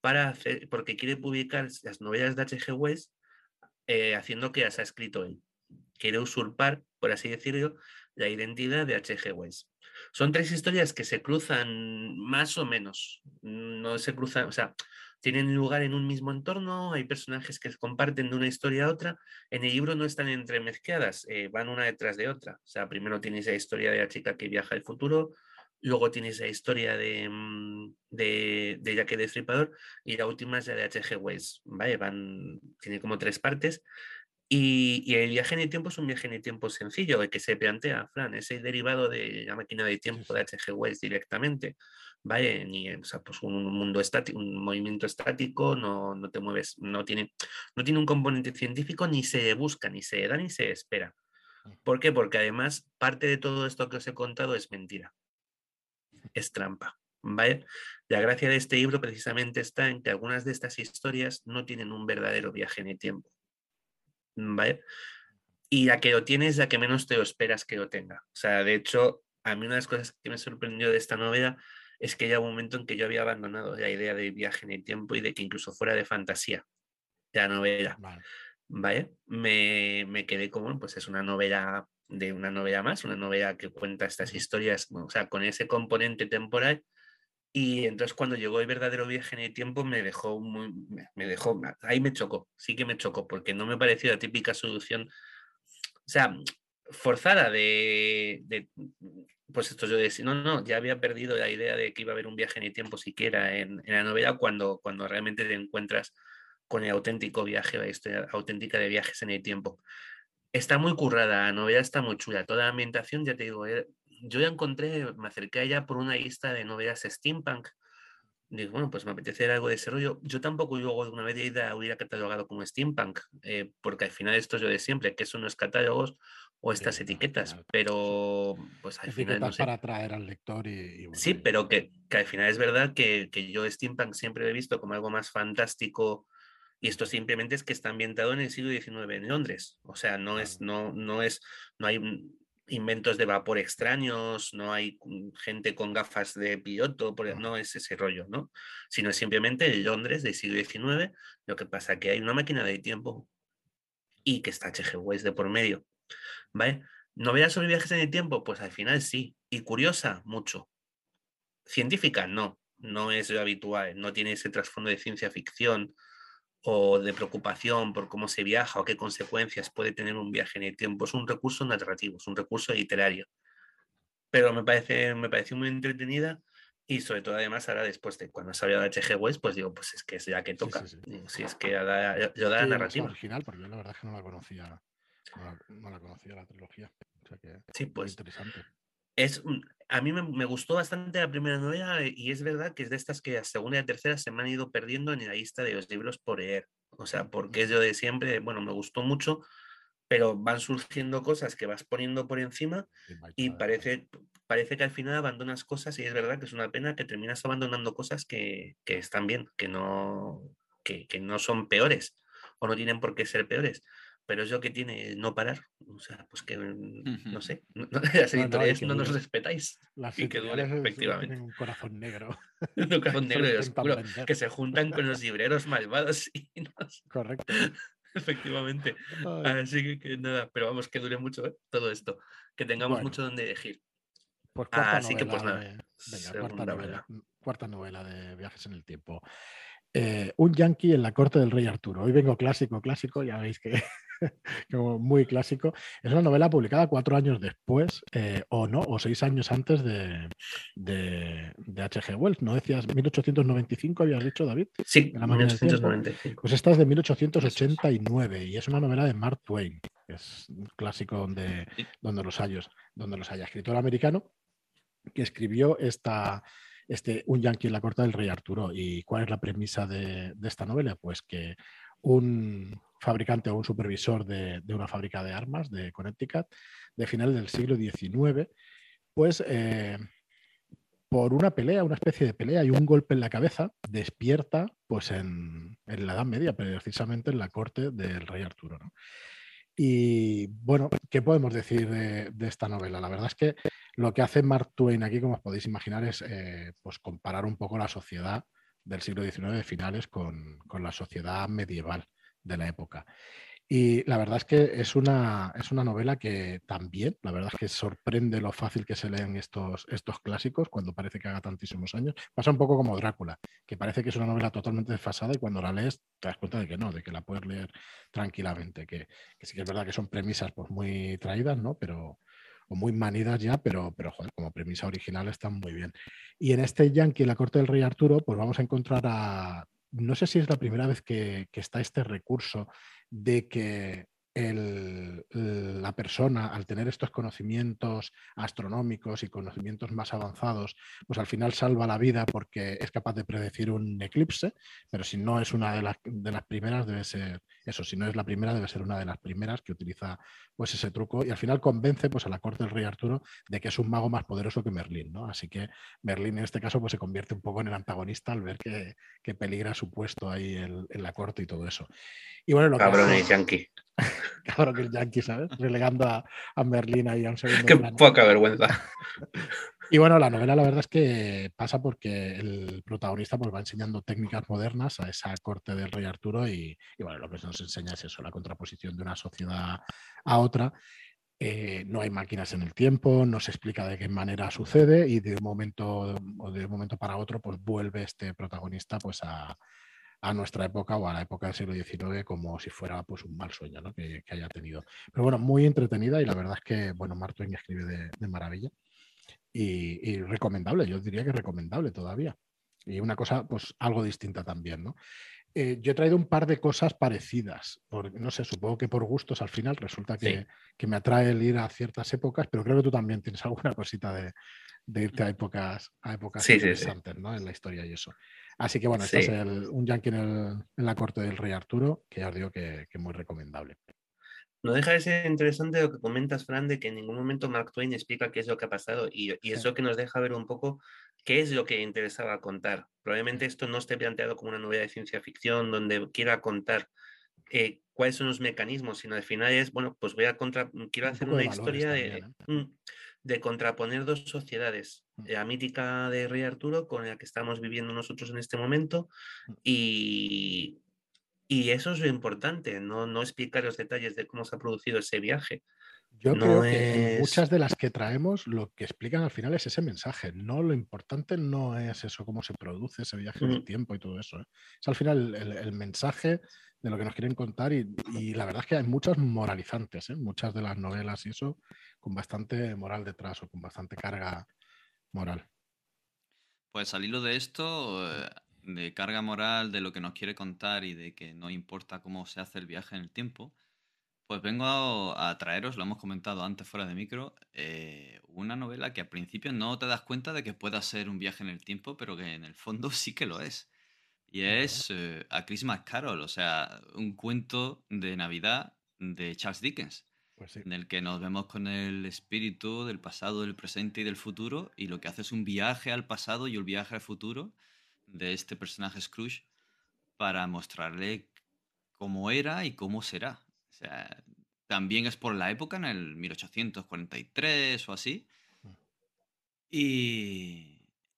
para hacer, porque quiere publicar las novelas de H.G. Wells eh, haciendo que las ha escrito él. Quiere usurpar, por así decirlo, la identidad de H.G. Wells. Son tres historias que se cruzan más o menos. No se cruzan, o sea, tienen lugar en un mismo entorno, hay personajes que comparten de una historia a otra. En el libro no están entremezcladas, eh, van una detrás de otra. O sea, primero tienes la historia de la chica que viaja al futuro, Luego tienes la historia de, mm, de, de Jack el Destripador y la última es la de H.G. Wells. ¿vale? Van, tiene como tres partes. Y, el viaje en el tiempo es un viaje en el tiempo sencillo, el que se plantea, Fran, es el derivado de la máquina de tiempo de H.G. Wells directamente. ¿Vale? Ni, o sea, pues un mundo estático, un movimiento estático, no, no te mueves, no tiene, no tiene un componente científico, ni se busca, ni se da, ni se espera. ¿Por qué? Porque además parte de todo esto que os he contado es mentira es trampa. ¿vale? La gracia de este libro precisamente está en que algunas de estas historias no tienen un verdadero viaje en el tiempo. ¿vale? Y la que lo tienes, la que menos te lo esperas que lo tenga. O sea, de hecho, a mí una de las cosas que me sorprendió de esta novela es que ya un momento en que yo había abandonado la idea de viaje en el tiempo y de que incluso fuera de fantasía la novela. Vale. Me, me, quedé como, pues es una novela de una novela más, una novela que cuenta estas historias, o sea, con ese componente temporal. Y entonces cuando llegó el verdadero viaje en el tiempo me dejó muy, me dejó, ahí me chocó, sí que me chocó, porque no me pareció la típica solución, o sea, forzada de, pues esto yo decía, no, no, ya había perdido la idea de que iba a haber un viaje en el tiempo siquiera en, en la novela cuando, cuando realmente te encuentras con el auténtico viaje, la historia auténtica de viajes en el tiempo. Está muy currada, la novela está muy chula. Toda la ambientación, ya te digo, eh, yo ya encontré, me acerqué a ella por una lista de novelas steampunk. Digo, bueno, pues me apetece algo de ese rollo. Yo tampoco luego de una vez ida hubiera catalogado como steampunk, eh, porque al final esto es yo de siempre, que son los catálogos o estas etiquetas, pero pues al final... No para atraer al lector y... sí, pero que, que, al final es verdad que, que yo steampunk siempre lo he visto como algo más fantástico, y esto simplemente es que está ambientado en el siglo XIX en Londres. O sea, no es, no, no es, no hay inventos de vapor extraños, no hay gente con gafas de piloto, no es ese rollo, ¿no? Sino es simplemente el Londres del siglo XIX. Lo que pasa que hay una máquina de tiempo y que está H.G. Wells de por medio. ¿Vale? ¿Novedad sobre viajes en el tiempo? Pues al final sí. Y curiosa, mucho. Científica, no. no es lo habitual, no tiene ese trasfondo de ciencia ficción o de preocupación por cómo se viaja o qué consecuencias puede tener un viaje en el tiempo. Es un recurso narrativo, es un recurso literario. Pero me parece, me pareció muy entretenida y sobre todo además ahora después de cuando salió de H.G. Wells, pues digo, pues es que es ya que toca. Si es que yo da, la narrativa. original, porque yo la verdad es que no la conocía, no la, conocía la trilogía. sí, pues. Interesante. Es, a mí me, gustó bastante la primera novela eh, y es verdad que es de estas que la segunda y la tercera se me han ido perdiendo en la lista de los libros por leer. O sea, porque es yo de siempre, bueno, me gustó mucho, pero van surgiendo cosas que vas poniendo por encima y parece, parece que al final abandonas cosas y es verdad que es una pena que terminas abandonando cosas que, están bien, que no, que, que no son peores o no tienen por qué ser peores pero lo que tiene no parar. O sea, pues que mm, no sé, no, las editoriales no, nos respetáis. Las y que duele, efectivamente. Tienen un corazón negro. un corazón negro y oscuro, que se juntan con los libreros malvados y nos... Correcto. efectivamente. Así que, nada, pero vamos, que dure mucho ¿eh? todo esto, que tengamos mucho donde elegir. Pues Así que pues nada. Venga, cuarta novela. cuarta novela de Viajes en el Tiempo. Eh, un yankee en la corte del rey Arturo. Hoy vengo clásico, clásico, ya veis que como muy clásico. Es una novela publicada cuatro años después, eh, o no, o seis años antes de, de, H.G. Wells. ¿No decías 1895, habías dicho, David? Sí, 1895. Pues esta es de 1889 y es una novela de Mark Twain, que es un clásico donde, donde, los, hayos, donde los haya. Escritor americano que escribió esta este, un yankee en la corte del rey Arturo. ¿Y cuál es la premisa de, esta novela? Pues que un fabricante o un supervisor de, una fábrica de armas de Connecticut de final del siglo XIX, pues eh, por una pelea, una especie de pelea y un golpe en la cabeza, despierta pues en, la Edad Media, precisamente en la corte del rey Arturo. Y bueno, ¿qué podemos decir de, esta novela? La verdad es que lo que hace Mark Twain aquí, como os podéis imaginar, es eh, pues comparar un poco la sociedad del siglo XIX de finales con, la sociedad medieval de la época. Y la verdad es que es una, es una novela que también, la verdad es que sorprende lo fácil que se leen estos, estos clásicos cuando parece que haga tantísimos años. Pasa un poco como Drácula, que parece que es una novela totalmente desfasada y cuando la lees te das cuenta de que no, de que la puedes leer tranquilamente, que, sí que es verdad que son premisas pues, muy traídas, ¿no? Pero, o muy manidas ya, pero, pero como premisa original están muy bien. Y en este Yankee, la corte del rey Arturo, pues vamos a encontrar a, no sé si es la primera vez que, que está este recurso de que la persona, al tener estos conocimientos astronómicos y conocimientos más avanzados, pues al final salva la vida porque es capaz de predecir un eclipse, pero si no es una de las, de las primeras, debe ser eso, si no es la primera, debe ser una de las primeras que utiliza pues ese truco y al final convence pues a la corte del rey Arturo de que es un mago más poderoso que Merlín, ¿no? Así que Merlín en este caso pues se convierte un poco en el antagonista al ver que, peligra su puesto ahí en, la corte y todo eso. Y bueno, lo Cabrón, que yankee. Cabrón, que el yankee, ¿sabes? Relegando a, a Merlín ahí a un segundo. Qué poca vergüenza. Y bueno, la novela la verdad es que pasa porque el protagonista pues, va enseñando técnicas modernas a esa corte del rey Arturo y, bueno, lo que nos enseña es eso, la contraposición de una sociedad a otra. Eh, no hay máquinas en el tiempo, no se explica de qué manera sucede y de un momento o de un momento para otro pues vuelve este protagonista pues a, nuestra época o a la época del siglo XIX como si fuera pues un mal sueño que, haya tenido. Pero bueno, muy entretenida y la verdad es que bueno, Martin escribe de maravilla y, recomendable, yo diría que recomendable todavía. Y una cosa, pues algo distinta también, ¿no? Eh, yo he traído un par de cosas parecidas, no sé, supongo que por gustos al final resulta que, me atrae el ir a ciertas épocas, pero creo que tú también tienes alguna cosita de, irte a épocas, a épocas interesantes ¿no? en la historia y eso. Así que bueno, este es un yankee en, la corte del rey Arturo, que ya os digo que, que muy recomendable. No deja de ser interesante lo que comentas, Fran, de que en ningún momento Mark Twain explica qué es lo que ha pasado y, y eso que nos deja ver un poco qué es lo que interesaba contar. Probablemente esto no esté planteado como una novela de ciencia ficción donde quiera contar eh, cuáles son los mecanismos, sino al final es, bueno, pues voy a contra, quiero hacer una historia de, ¿eh? mm, de, contraponer dos sociedades, mm. la mítica de Rey Arturo con la que estamos viviendo nosotros en este momento mm. y y eso es lo importante, no, no explicar los detalles de cómo se ha producido ese viaje, Yo creo que en muchas de las que traemos lo que explican al final es ese mensaje. No lo importante no es eso, cómo se produce ese viaje en el tiempo y todo eso. ¿eh? Es al final el, mensaje de lo que nos quieren contar y, la verdad es que hay muchas moralizantes, ¿eh? muchas de las novelas y eso, con bastante moral detrás o con bastante carga moral. Pues al hilo de esto, eh, de carga moral, de lo que nos quiere contar y de que no importa cómo se hace el viaje en el tiempo, pues vengo a, traeros, lo hemos comentado antes fuera de micro, eh, una novela que al principio no te das cuenta de que pueda ser un viaje en el tiempo, pero que en el fondo sí que lo es. Y es eh, A Christmas Carol, o sea, un cuento de Navidad de Charles Dickens, pues en el que nos vemos con el espíritu del pasado, del presente y del futuro, y lo que hace es un viaje al pasado y un viaje al futuro de este personaje Scrooge para mostrarle cómo era y cómo será. O sea, también es por la época, en el 1843 o así. Y,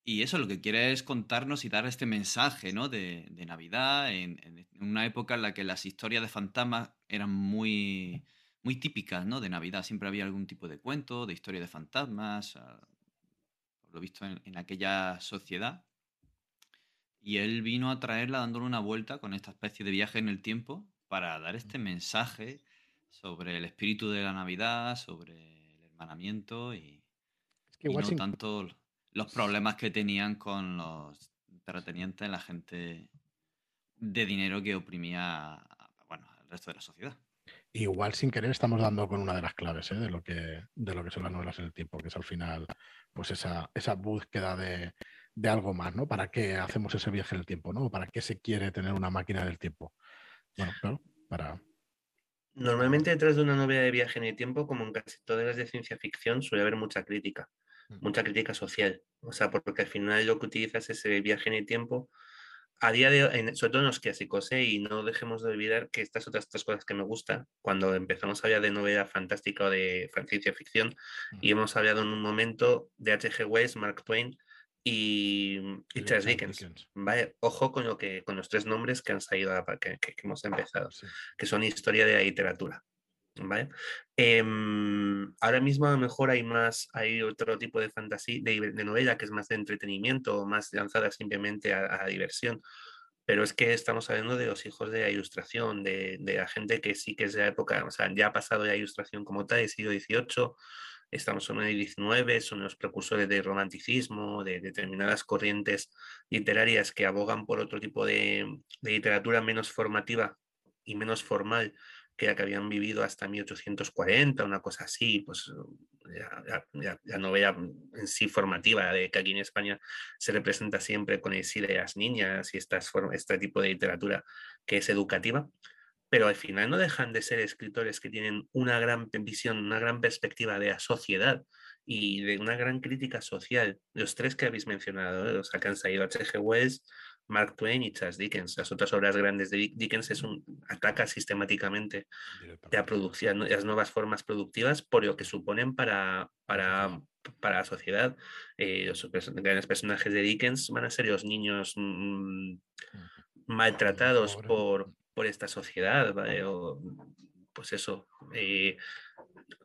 y eso lo que quiere es contarnos y dar este mensaje ¿no? de, Navidad en, una época en la que las historias de fantasmas eran muy, muy típicas ¿no? de Navidad. Siempre había algún tipo de cuento, de historia de fantasmas, ah, por lo visto en, aquella sociedad. Y él vino a traerla dándole una vuelta con esta especie de viaje en el tiempo para dar este mensaje sobre el espíritu de la Navidad, sobre el hermanamiento y, no tanto los problemas que tenían con los terratenientes, la gente de dinero que oprimía bueno, al resto de la sociedad. Igual sin querer estamos dando con una de las claves ¿eh? de, lo que, de lo que son las novelas en el tiempo, que es al final pues esa, esa búsqueda de, de algo más, ¿no? ¿Para qué hacemos ese viaje en el tiempo, ¿no? ¿Para qué se quiere tener una máquina del tiempo? Bueno, claro, para... Normalmente detrás de una novela de viaje en el tiempo, como en casi todas las de ciencia ficción, suele haber mucha crítica, mm. mucha crítica social. O sea, porque al final lo que utilizas es ese viaje en el tiempo. A día de hoy, sobre todo en los clásicos, ¿eh? y no dejemos de olvidar que estas otras tres cosas que me gustan, cuando empezamos a hablar de novela fantástica o de ciencia ficción, mm. y hemos hablado en un momento de H.G. Wells, Mark Twain, y, Charles Dickens. Vale, ojo con, lo que, con los tres nombres que han salido, que, que, hemos empezado, que son historia de la literatura. ¿vale? Em, ahora mismo a lo mejor hay más, hay otro tipo de fantasía, de, novela que es más de entretenimiento, más lanzada simplemente a, a, diversión. Pero es que estamos hablando de los hijos de la ilustración, de, de, la gente que sí que es de la época, o sea, ya ha pasado la ilustración como tal, el siglo XVIII, estamos en el XIX, son los precursores del romanticismo, de determinadas corrientes literarias que abogan por otro tipo de, literatura menos formativa y menos formal que la que habían vivido hasta 1840, una cosa así, pues ya novela en sí formativa, de que aquí en España se representa siempre con el sí de las niñas y estas, este tipo de literatura que es educativa pero al final no dejan de ser escritores que tienen una gran visión, una gran perspectiva de la sociedad y de una gran crítica social. Los tres que habéis mencionado, ¿eh? los que han salido H.G. Wells, Mark Twain y Charles Dickens. Las otras obras grandes de Dickens es un, ataca sistemáticamente la producción, las nuevas formas productivas por lo que suponen para, para, para la sociedad. Eh, los grandes personajes de Dickens van a ser los niños mm, maltratados por, por esta sociedad, pues eso. Eh,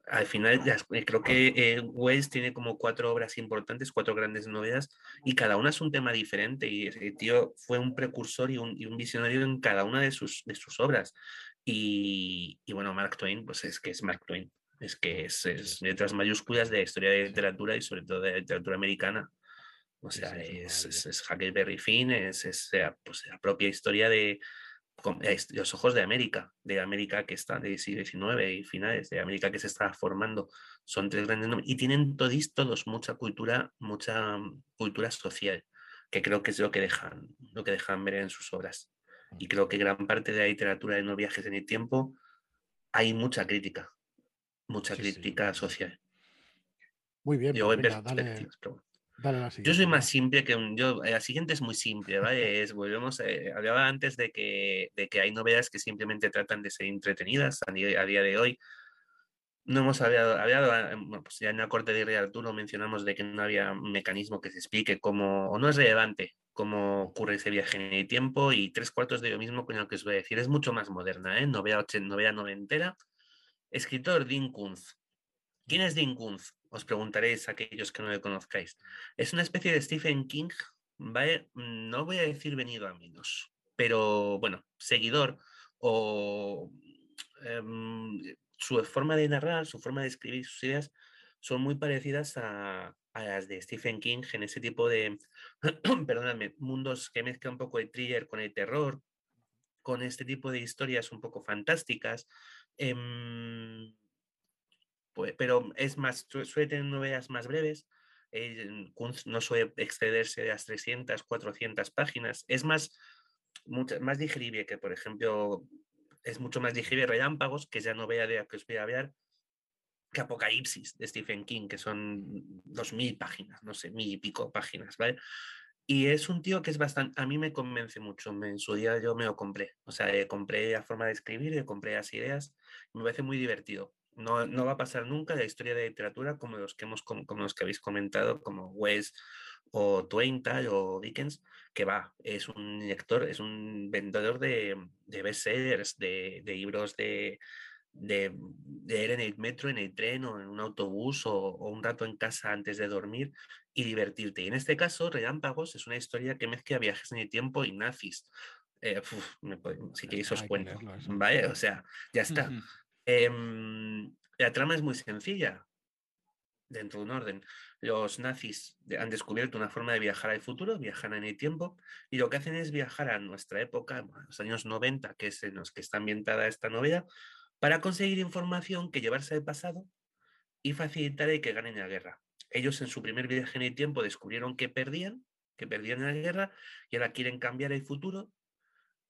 al final, eh, creo que eh, Wells tiene como cuatro obras importantes, cuatro grandes novelas, y cada una es un tema diferente. Y ese tío fue un precursor y un, visionario en cada una de sus, de sus obras. Y, bueno, Mark Twain, pues es que es Mark Twain. Es que es, letras mayúsculas de la historia de literatura y sobre todo de la literatura americana. O sea, es, es, Huckleberry Finn, es, es pues, la propia historia de, los ojos de América, de América que está del siglo XIX y finales, de América que se está formando, son tres grandes nombres y tienen todos, todos mucha cultura, mucha mm, cultura social, que creo que es lo que dejan, lo que dejan ver en sus obras. Y creo que gran parte de la literatura de no viajes en el tiempo hay mucha crítica, mucha crítica social. Muy bien, Yo pues yo soy más simple que un. Yo, la siguiente es muy simple, ¿vale? Es, volvemos, eh, hablaba antes de que, de que hay novelas que simplemente tratan de ser entretenidas a día, a día de hoy. No hemos hablado, hablado ah, pues ya en la corte de Rey Arturo mencionamos de que no había mecanismo que se explique cómo, o no es relevante cómo ocurre ese viaje en el tiempo, y tres cuartos de lo mismo con lo que os voy a decir. Es mucho más moderna, ¿eh? Novela, novela noventera. Escritor Dean Kunz, ¿Quién es Dean Kuntz? Os preguntaréis aquellos que no le conozcáis. Es una especie de Stephen King, ¿vale? No voy a decir venido a menos, pero bueno, seguidor o em, su forma de narrar, su forma de escribir sus ideas son muy parecidas a, las de Stephen King en ese tipo de, perdóname, mundos que mezclan un poco de thriller con el terror, con este tipo de historias un poco fantásticas. Em, pues, pero es más, suele tener novelas más breves. no suele excederse de las 300, 400 páginas. Es más, mucho, más digerible que, por ejemplo, es mucho más digerible Relámpagos, que ya novela de la que os voy a hablar, que Apocalipsis de Stephen King, que son dos mil páginas, no sé, mil y pico páginas, ¿vale? Y es un tío que es bastante, a mí me convence mucho, en su día yo me lo compré, o sea, compré la forma de escribir, compré las ideas, me parece muy divertido. No, no, va a pasar nunca la historia de literatura como los que, hemos, como, los que habéis comentado, como Wes o Twain o Dickens, que va, es un lector, es un vendedor de, de bestsellers, de, de libros de, de, ir en el metro, en el tren o en un autobús o, un rato en casa antes de dormir y divertirte. Y en este caso, Relámpagos es una historia que mezcla viajes en el tiempo y nazis. Eh, si queréis os cuento. Vale, o sea, ya está. Em, la trama es muy sencilla, dentro de un orden. Los nazis han descubierto una forma de viajar al futuro, viajan en el tiempo, y lo que hacen es viajar a nuestra época, los años 90, que es en los que está ambientada esta novela, para conseguir información que llevarse al pasado y facilitar el que ganen la guerra. Ellos en su primer viaje en el tiempo descubrieron que perdían, que perdían la guerra y ahora quieren cambiar el futuro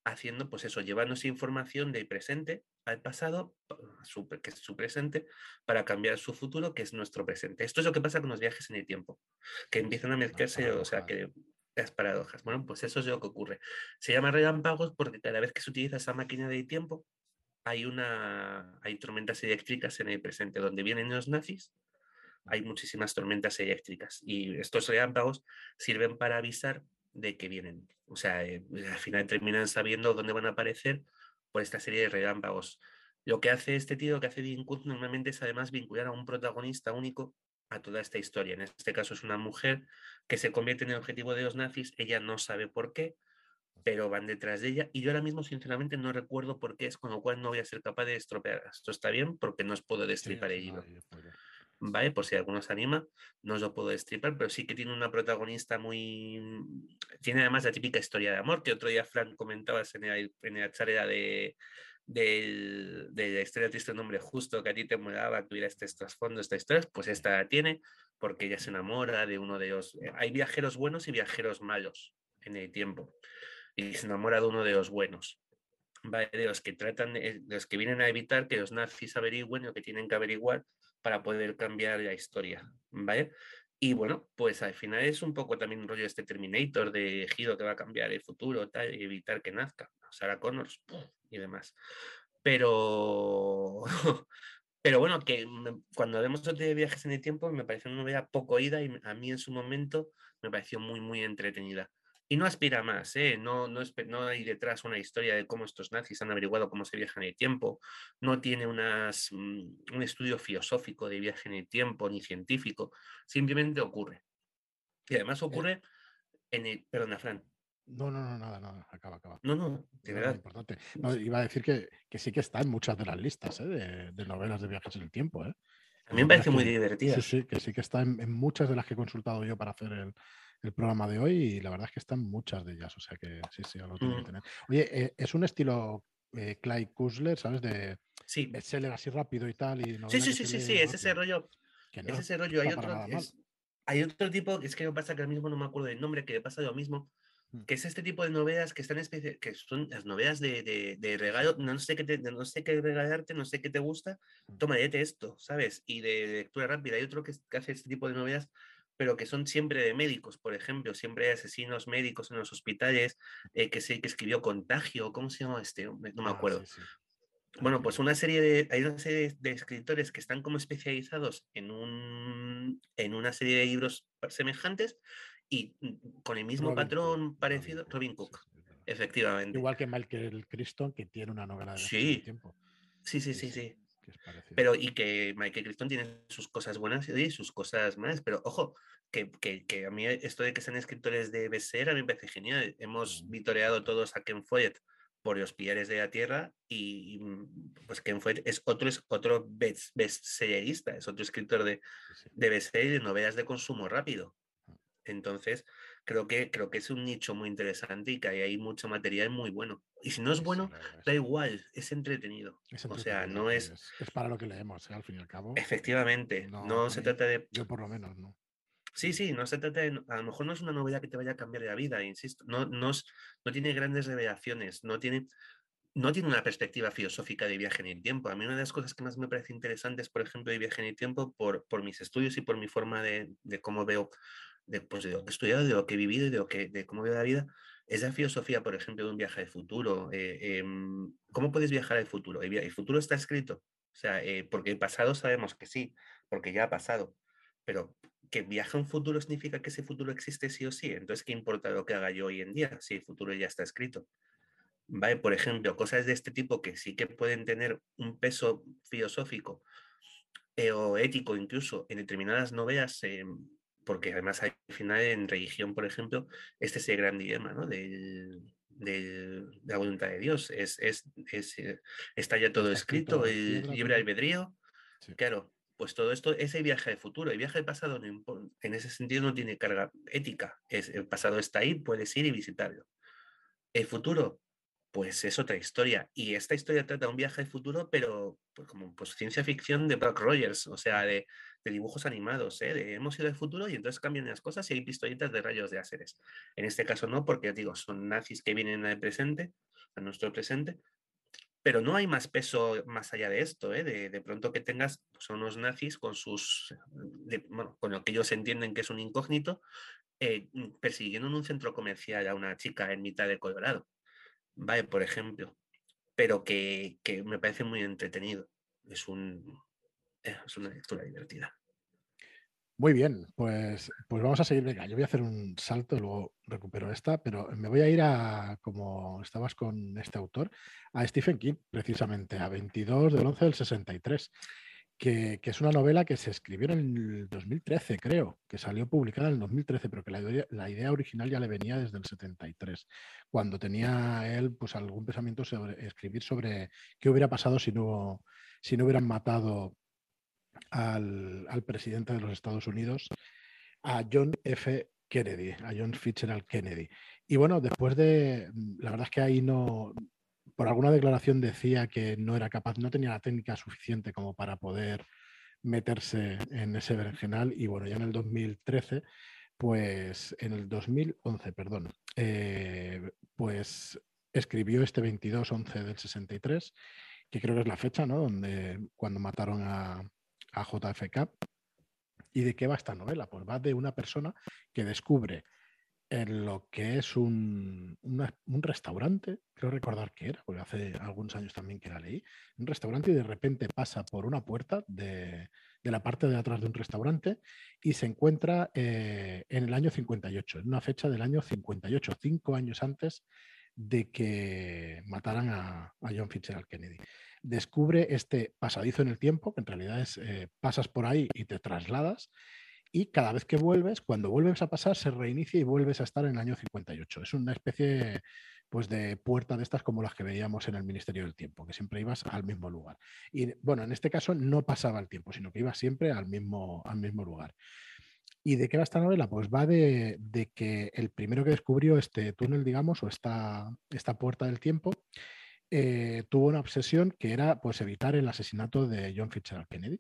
haciendo pues eso, llevándose información del presente al pasado, que es su presente, para cambiar su futuro, que es nuestro presente. Esto es lo que pasa con los viajes en el tiempo, que empiezan a mezclarse, o sea, que las paradojas. Bueno, pues eso es lo que ocurre. Se llama relámpagos porque cada vez que se utiliza esa máquina de tiempo, hay, una, hay tormentas eléctricas en el presente. Donde vienen los nazis, hay muchísimas tormentas eléctricas y estos relámpagos sirven para avisar de que vienen. O sea, eh, al final terminan sabiendo dónde van a aparecer por esta serie de relámpagos. Lo que hace este tío, que hace Dean normalmente es además vincular a un protagonista único a toda esta historia. En este caso es una mujer que se convierte en el objetivo de los nazis, ella no sabe por qué, pero van detrás de ella y yo ahora mismo sinceramente no recuerdo por qué es, con lo cual no voy a ser capaz de estropear. Esto está bien porque no os puedo destripar el libro. ¿Vale? Por si alguno se anima, no os lo puedo destripar, pero sí que tiene una protagonista muy... Tiene además la típica historia de amor que otro día Fran comentabas en, en la charla de, de la historia triste nombre justo que a ti te molaba, tuviera este trasfondo, esta historia, pues esta la tiene porque ella se enamora de uno de los... Hay viajeros buenos y viajeros malos en el tiempo y se enamora de uno de los buenos. De los que tratan, de los que vienen a evitar que los nazis averigüen lo que tienen que averiguar para poder cambiar la historia. ¿vale? Y bueno, pues al final es un poco también un rollo de este Terminator de Gido que va a cambiar el futuro tal, y evitar que nazca. Sarah Connors y demás. Pero, pero bueno, que cuando vemos de viajes en el tiempo me pareció una novela poco ida y a mí en su momento me pareció muy, muy entretenida. Y no aspira más, ¿eh? no, no, no, hay detrás una historia de cómo estos nazis han averiguado cómo se viaja en el tiempo, no tiene unas, mm, un estudio filosófico de viaje en el tiempo ni científico, simplemente ocurre. Y además ocurre en el... Perdona, Fran. No, no, no, nada, nada, acaba, acaba. No, no, de verdad. Importante. iba a decir que, que, sí que está en muchas de las listas ¿eh? de, de, novelas de viajes en el tiempo. ¿eh? A mí me parece muy divertida. Sí, sí, que sí que está en, en, muchas de las que he consultado yo para hacer el, el programa de hoy y la verdad es que están muchas de ellas, o sea que sí, sí, tengo que mm. tener. Oye, eh, es un estilo eh, Clyde Kusler, ¿sabes? De sí. leer así rápido y tal. Y sí, sí, sí, sí, sí, es ese rollo. es ese rollo. Hay otro, hay otro tipo, es que me pasa que ahora mismo no me acuerdo del nombre, que le pasa lo mismo, mm. que es este tipo de novelas que están especie, que son las novelas de, de, de regalo, no sé, qué te, no sé qué regalarte, no sé qué te gusta, mm. toma, léete esto, ¿sabes? Y de lectura rápida. Hay otro que, que hace este tipo de novelas pero que son siempre de médicos, por ejemplo, siempre hay asesinos médicos en los hospitales, eh, que sé que escribió Contagio, ¿cómo se llama este? No me ah, acuerdo. Bueno, pues una serie de, hay una serie de escritores que están como especializados en, un, en una serie de libros semejantes y mm, con el mismo patrón parecido, Robin Cook, efectivamente. Igual que Michael Crichton, que tiene una novela de sí. tiempo. Sí, sí, sí, sí. Pero y que Michael Crichton tiene sus cosas buenas y sus cosas malas. Pero ojo, que, que, a mí esto de que sean escritores de bestseller a mí me parece genial. Hemos mm. vitoreado todos a Ken Follett por los pilares de la tierra y, mm, pues Ken Follett es otro, es otro best, bestsellerista, es otro escritor de, de bestseller de novelas de consumo rápido. Ah. Entonces, creo que, creo que es un nicho muy interesante y que hay, mucho material muy bueno. Y si no es bueno, da igual, es entretenido. O sea, no es... es... para lo que leemos, ¿eh? al fin y al cabo. Efectivamente, no, se trata de... Yo por lo menos, ¿no? Sí, sí, no se trata de, a lo mejor no es una novela que te vaya a cambiar la vida, insisto, no, no, no tiene grandes revelaciones, no tiene, no tiene una perspectiva filosófica de viaje en el tiempo. A mí una de las cosas que más me parece interesantes, por ejemplo, de viaje en el tiempo, por, por mis estudios y por mi forma de, de cómo veo, de, pues, de lo que he estudiado, de lo que he vivido y de, lo que, de cómo veo la vida, es la filosofía, por ejemplo, de un viaje al futuro. Eh, em, ¿Cómo puedes viajar al futuro? El, futuro está escrito. O sea, eh, porque el pasado sabemos que sí, porque ya ha pasado. Pero que viaje a un futuro significa que ese futuro existe sí o sí. Entonces, ¿qué importa lo que haga yo hoy en día si el futuro ya está escrito? ¿Vale? Por ejemplo, cosas de este tipo que sí que pueden tener un peso filosófico eh, o ético incluso en determinadas novelas, eh, porque además al final en religión, por ejemplo, este es el gran dilema ¿no? de la voluntad de Dios. Es, es, eh, está ya todo escrito, el libre albedrío. Claro, pues todo esto es el viaje de futuro. El viaje de pasado en ese sentido no tiene carga ética. Es, el pasado está ahí, puedes ir y visitarlo. El futuro, pues es otra historia. Y esta historia trata un viaje de futuro, pero pues como pues, ciencia ficción de Brock Rogers, o sea, de, dibujos animados, ¿eh? de hemos ido al futuro y entonces cambian las cosas y hay pistolitas de rayos de láseres. En este caso no, porque digo, son nazis que vienen al presente, a nuestro presente, pero no hay más peso más allá de esto, ¿eh? de, pronto que tengas pues, unos nazis con sus, bueno, con lo que ellos entienden que es un incógnito, eh, persiguiendo en un centro comercial a una chica en mitad de Colorado, ¿vale? Por ejemplo, pero que, que me parece muy entretenido, es, un, es una lectura divertida. Muy bien, pues, pues vamos a seguir. Venga, yo voy a hacer un salto, luego recupero esta, pero me voy a ir a, como estabas con este autor, a Stephen King, precisamente, a 22 del 11 del 63, que, que es una novela que se escribió en el 2013, creo, que salió publicada en el 2013, pero que la idea, la idea original ya le venía desde el 73, cuando tenía él pues algún pensamiento sobre escribir sobre qué hubiera pasado si no, si no hubieran matado al, presidente de los Estados Unidos, a John F. Kennedy, a John Fitzgerald Kennedy. Y bueno, después de, la verdad es que ahí no, por alguna declaración decía que no era capaz, no tenía la técnica suficiente como para poder meterse en ese berenjenal y bueno, ya en el 2013, pues en el 2011, perdón, eh, pues escribió este 22-11 del 63, que creo que es la fecha, ¿no? Donde cuando mataron a, a JFK. ¿Y de qué va esta novela? Pues va de una persona que descubre en lo que es un, restaurante, creo recordar que era, porque hace algunos años también que la leí, un restaurante y de repente pasa por una puerta de, de la parte de atrás de un restaurante y se encuentra eh, en el año 58, en una fecha del año 58, cinco años antes de que mataran a, John Fitzgerald Kennedy descubre este pasadizo en el tiempo, que en realidad es eh, pasas por ahí y te trasladas, y cada vez que vuelves, cuando vuelves a pasar, se reinicia y vuelves a estar en el año 58. Es una especie pues, de puerta de estas como las que veíamos en el Ministerio del Tiempo, que siempre ibas al mismo lugar. Y bueno, en este caso no pasaba el tiempo, sino que ibas siempre al mismo, al mismo lugar. ¿Y de qué va esta novela? Pues va de, que el primero que descubrió este túnel, digamos, o esta, esta puerta del tiempo, eh, tuvo una obsesión que era pues, evitar el asesinato de John Fitzgerald Kennedy.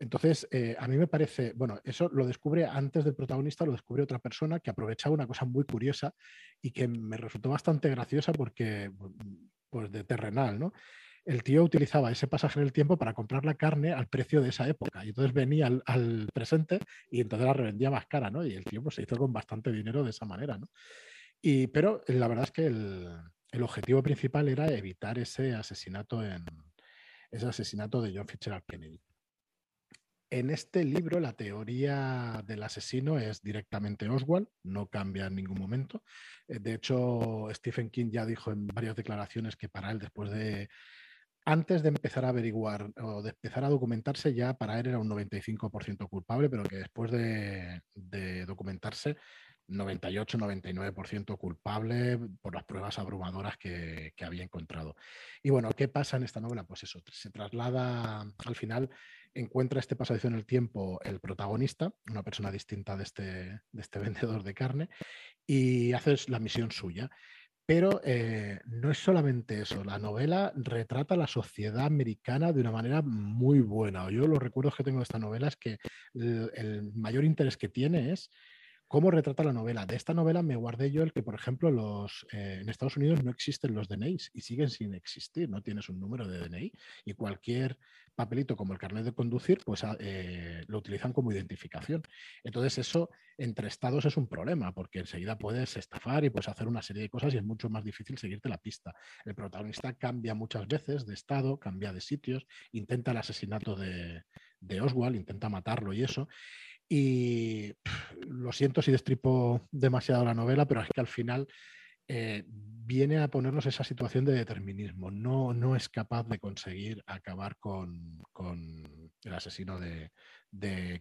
Entonces, eh, a mí me parece, bueno, eso lo descubre antes del protagonista, lo descubre otra persona que aprovechaba una cosa muy curiosa y que me resultó bastante graciosa porque, pues de terrenal, ¿no? El tío utilizaba ese pasaje en el tiempo para comprar la carne al precio de esa época. Y entonces venía al, presente y entonces la revendía más cara, ¿no? Y el tío pues, se hizo con bastante dinero de esa manera, ¿no? Y, pero la verdad es que el, el objetivo principal era evitar ese asesinato, en, ese asesinato de John Fitzgerald Kennedy. En este libro la teoría del asesino es directamente Oswald, no cambia en ningún momento. Eh, de hecho, Stephen King ya dijo en varias declaraciones que para él, después de antes de empezar a averiguar o de empezar a documentarse, ya para él era un 95% culpable, pero que después de, documentarse, 98-99% culpable por las pruebas abrumadoras que, había encontrado. Y bueno, ¿qué pasa en esta novela? Pues eso, se traslada al final, encuentra este pasadizo en el tiempo el protagonista, una persona distinta de este, de este vendedor de carne, y hace la misión suya. Pero eh, no es solamente eso, la novela retrata la sociedad americana de una manera muy buena. Yo los recuerdos que tengo de esta novela es que el, mayor interés que tiene es cómo retrata la novela. De esta novela me guardé yo el que, por ejemplo, los, eh, en Estados Unidos no existen los DNIs y siguen sin existir. No tienes un número de DNI y cualquier papelito como el carnet de conducir, pues ah, eh, lo utilizan como identificación. Entonces eso entre estados es un problema porque enseguida puedes estafar y puedes hacer una serie de cosas y es mucho más difícil seguirte la pista. El protagonista cambia muchas veces de estado, cambia de sitios, intenta el asesinato de, de Oswald, intenta matarlo y eso. Y lo siento si destripo demasiado la novela, pero es que al final eh, viene a ponernos esa situación de determinismo. No, no es capaz de conseguir acabar con, el asesino de,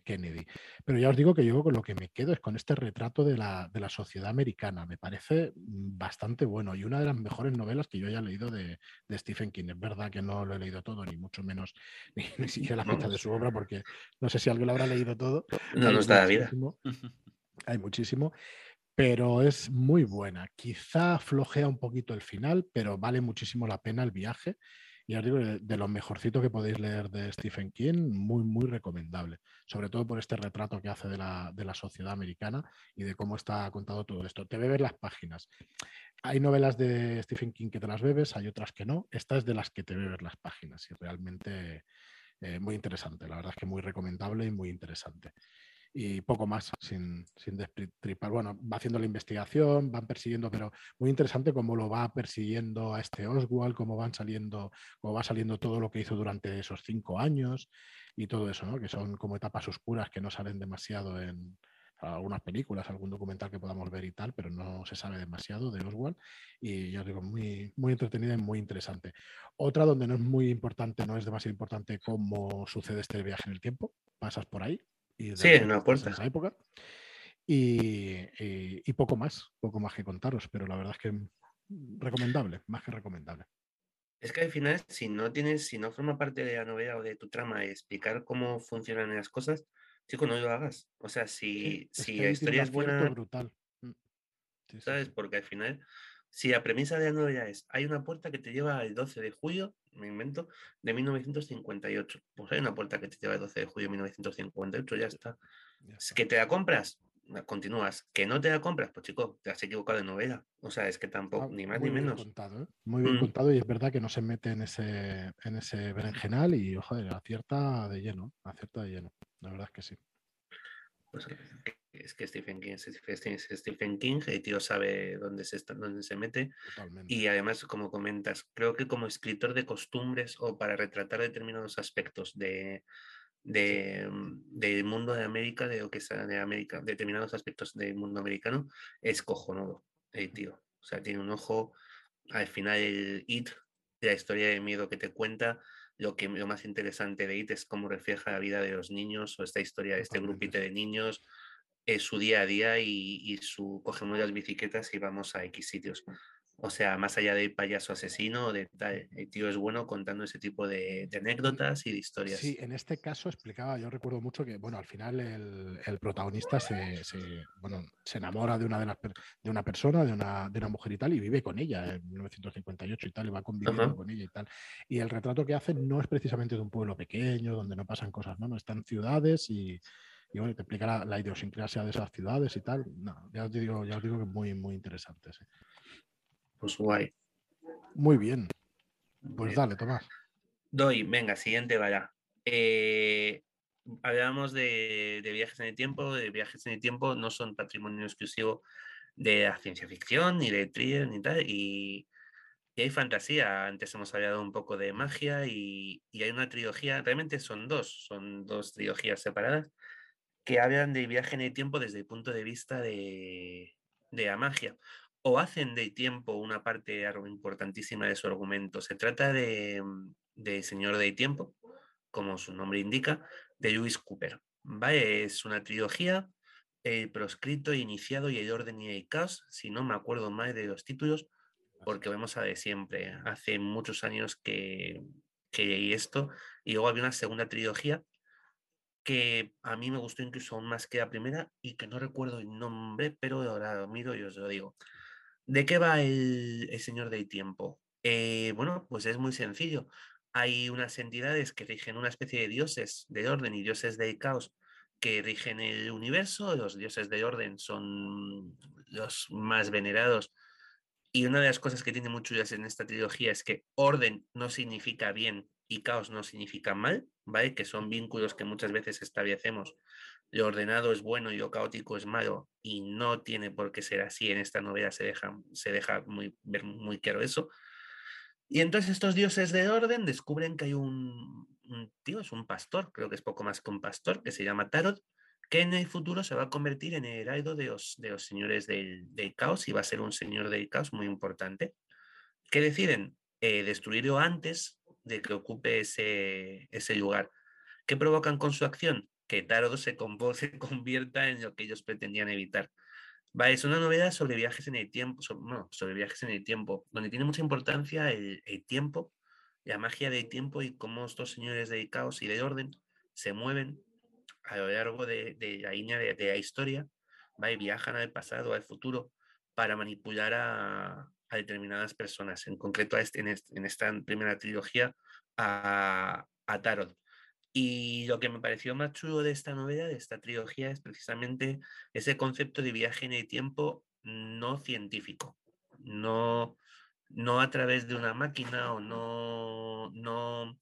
Kennedy. Pero ya os digo que yo con lo que me quedo es con este retrato de la, sociedad americana. Me parece bastante bueno y una de las mejores novelas que yo haya leído de, Stephen King. Es verdad que no lo he leído todo, ni mucho menos ni, siquiera la fecha de su obra, porque no sé si alguien lo habrá leído todo. No nos da vida. Hay muchísimo pero es muy buena. Quizá flojea un poquito el final, pero vale muchísimo la pena el viaje. Y os digo, de lo mejorcito que podéis leer de Stephen King, muy, muy recomendable. Sobre todo por este retrato que hace de la, de la sociedad americana y de cómo está contado todo esto. Te bebes las páginas. Hay novelas de Stephen King que te las bebes, hay otras que no. Esta es de las que te bebes las páginas y realmente eh, muy interesante. La verdad es que muy recomendable y muy interesante y poco más, sin, sin destripar. Bueno, va haciendo la investigación, van persiguiendo, pero muy interesante cómo lo va persiguiendo a este Oswald, cómo van saliendo, cómo va saliendo todo lo que hizo durante esos cinco años y todo eso, ¿no? Que son como etapas oscuras que no salen demasiado en algunas películas, algún documental que podamos ver y tal, pero no se sabe demasiado de Oswald. Y yo digo, muy, muy entretenida y muy interesante. Otra donde no es muy importante, no es demasiado importante cómo sucede este viaje en el tiempo. Pasas por ahí, sí, en una puerta. esa época. Y, poco más, poco más que contaros, pero la verdad es que recomendable, más que recomendable. Es que al final, si no tienes, si no forma parte de la novela o de tu trama explicar cómo funcionan las cosas, chico, no lo hagas. O sea, si, si la historia es buena. Brutal. Mm. ¿Sabes? Porque al final, si la premisa de la novela es, hay una puerta que te lleva al 12 de julio, me invento, de 1958. Pues hay una puerta que te lleva al 12 de julio de 1958, ya está. Es que te la compras, continúas. Que no te la compras, pues chico, te has equivocado de novela. O sea, es que tampoco, ah, ni más ni menos. Contado, ¿eh? Muy bien mm. contado y es verdad que no se mete en ese, en ese berenjenal y, ojo, acierta de lleno, acierta de lleno. La verdad es que sí. Pues, es que Stephen King es Stephen King, el tío sabe dónde se, está, dónde se mete. Y además, como comentas, creo que como escritor de costumbres o para retratar determinados aspectos de, de, mm, del mundo de América, de lo que sea de América, determinados aspectos del mundo americano, es cojonudo, el tío. O sea, tiene un ojo, al final el It, la historia de miedo que te cuenta, lo que lo más interesante de IT es cómo refleja la vida de los niños o esta historia de este grupito de niños es su día a día y, su cogemos las bicicletas y vamos a X sitios. O sea, más allá del payaso asesino, de, el tío es bueno contando ese tipo de, anécdotas y de historias. Sí, en este caso explicaba, yo recuerdo mucho que, bueno, al final el, protagonista se, bueno, se enamora de una, de, las, de una persona, de una, de una mujer y tal, y vive con ella en 1958 y tal, y va conviviendo con ella y tal. Y el retrato que hace no es precisamente de un pueblo pequeño, donde no pasan cosas, ¿no? No están ciudades y, y bueno, te explica la, idiosincrasia de esas ciudades y tal. No, ya os digo, ya os digo que es muy, muy interesante. Pues guay. Muy bien. Pues dale, Tomás. Doy, venga, siguiente vaya. Eh, hablamos de, viajes en el tiempo, de viajes en el tiempo no son patrimonio exclusivo de la ciencia ficción, ni de thriller, ni tal, y, hay fantasía. Antes hemos hablado un poco de magia y, y, hay una trilogía, realmente son dos, son dos trilogías separadas que hablan de viaje en el tiempo desde el punto de vista de, la magia. O hacen del tiempo una parte importantísima de su argumento. Se trata de, de Señor de Tiempo, como su nombre indica, de Lewis Cooper. ¿vale? Es una trilogía, El proscrito, Iniciado y El orden y el caos, si no me acuerdo mal de los títulos, porque vemos a de siempre. Hace muchos años que, que leí esto y luego había una segunda trilogía que a mí me gustó incluso aún más que la primera y que no recuerdo el nombre, pero ahora lo miro y os lo digo. ¿De qué va el, Señor del Tiempo? Eh, bueno, pues es muy sencillo. Hay unas entidades que rigen una especie de dioses de orden y dioses del caos que rigen el universo. Los dioses de orden son los más venerados. Y una de las cosas que tiene mucho en esta trilogía es que orden no significa bien y caos no significa mal, ¿vale? Que son vínculos que muchas veces establecemos. Lo ordenado es bueno y lo caótico es malo y no tiene por qué ser así. En esta novela se deja, se deja muy, ver muy claro eso. Y entonces estos dioses de orden descubren que hay un, tío, es un pastor, creo que es poco más que un pastor, que se llama Tarot, que en el futuro se va a convertir en el heraldo de los, de los señores del, del, caos y va a ser un señor del caos muy importante. ¿Qué deciden? Eh, destruirlo antes de que ocupe ese, ese lugar. ¿Qué provocan con su acción? Que Tarot se, se convierta en lo que ellos pretendían evitar. Va, es una novela sobre viajes en el tiempo, sobre, sobre viajes en el tiempo, donde tiene mucha importancia el, el, tiempo, la magia del tiempo y cómo estos señores de caos y de orden se mueven a lo largo de, de la línea de, de, la historia, ¿va? y viajan al pasado, al futuro, para manipular a, a determinadas personas, en concreto a este, en, este, en, esta primera trilogía a, a, Tarot. Y lo que me pareció más chulo de esta novela, de esta trilogía, es precisamente ese concepto de viaje en el tiempo no científico, no, no a través de una máquina o no, no,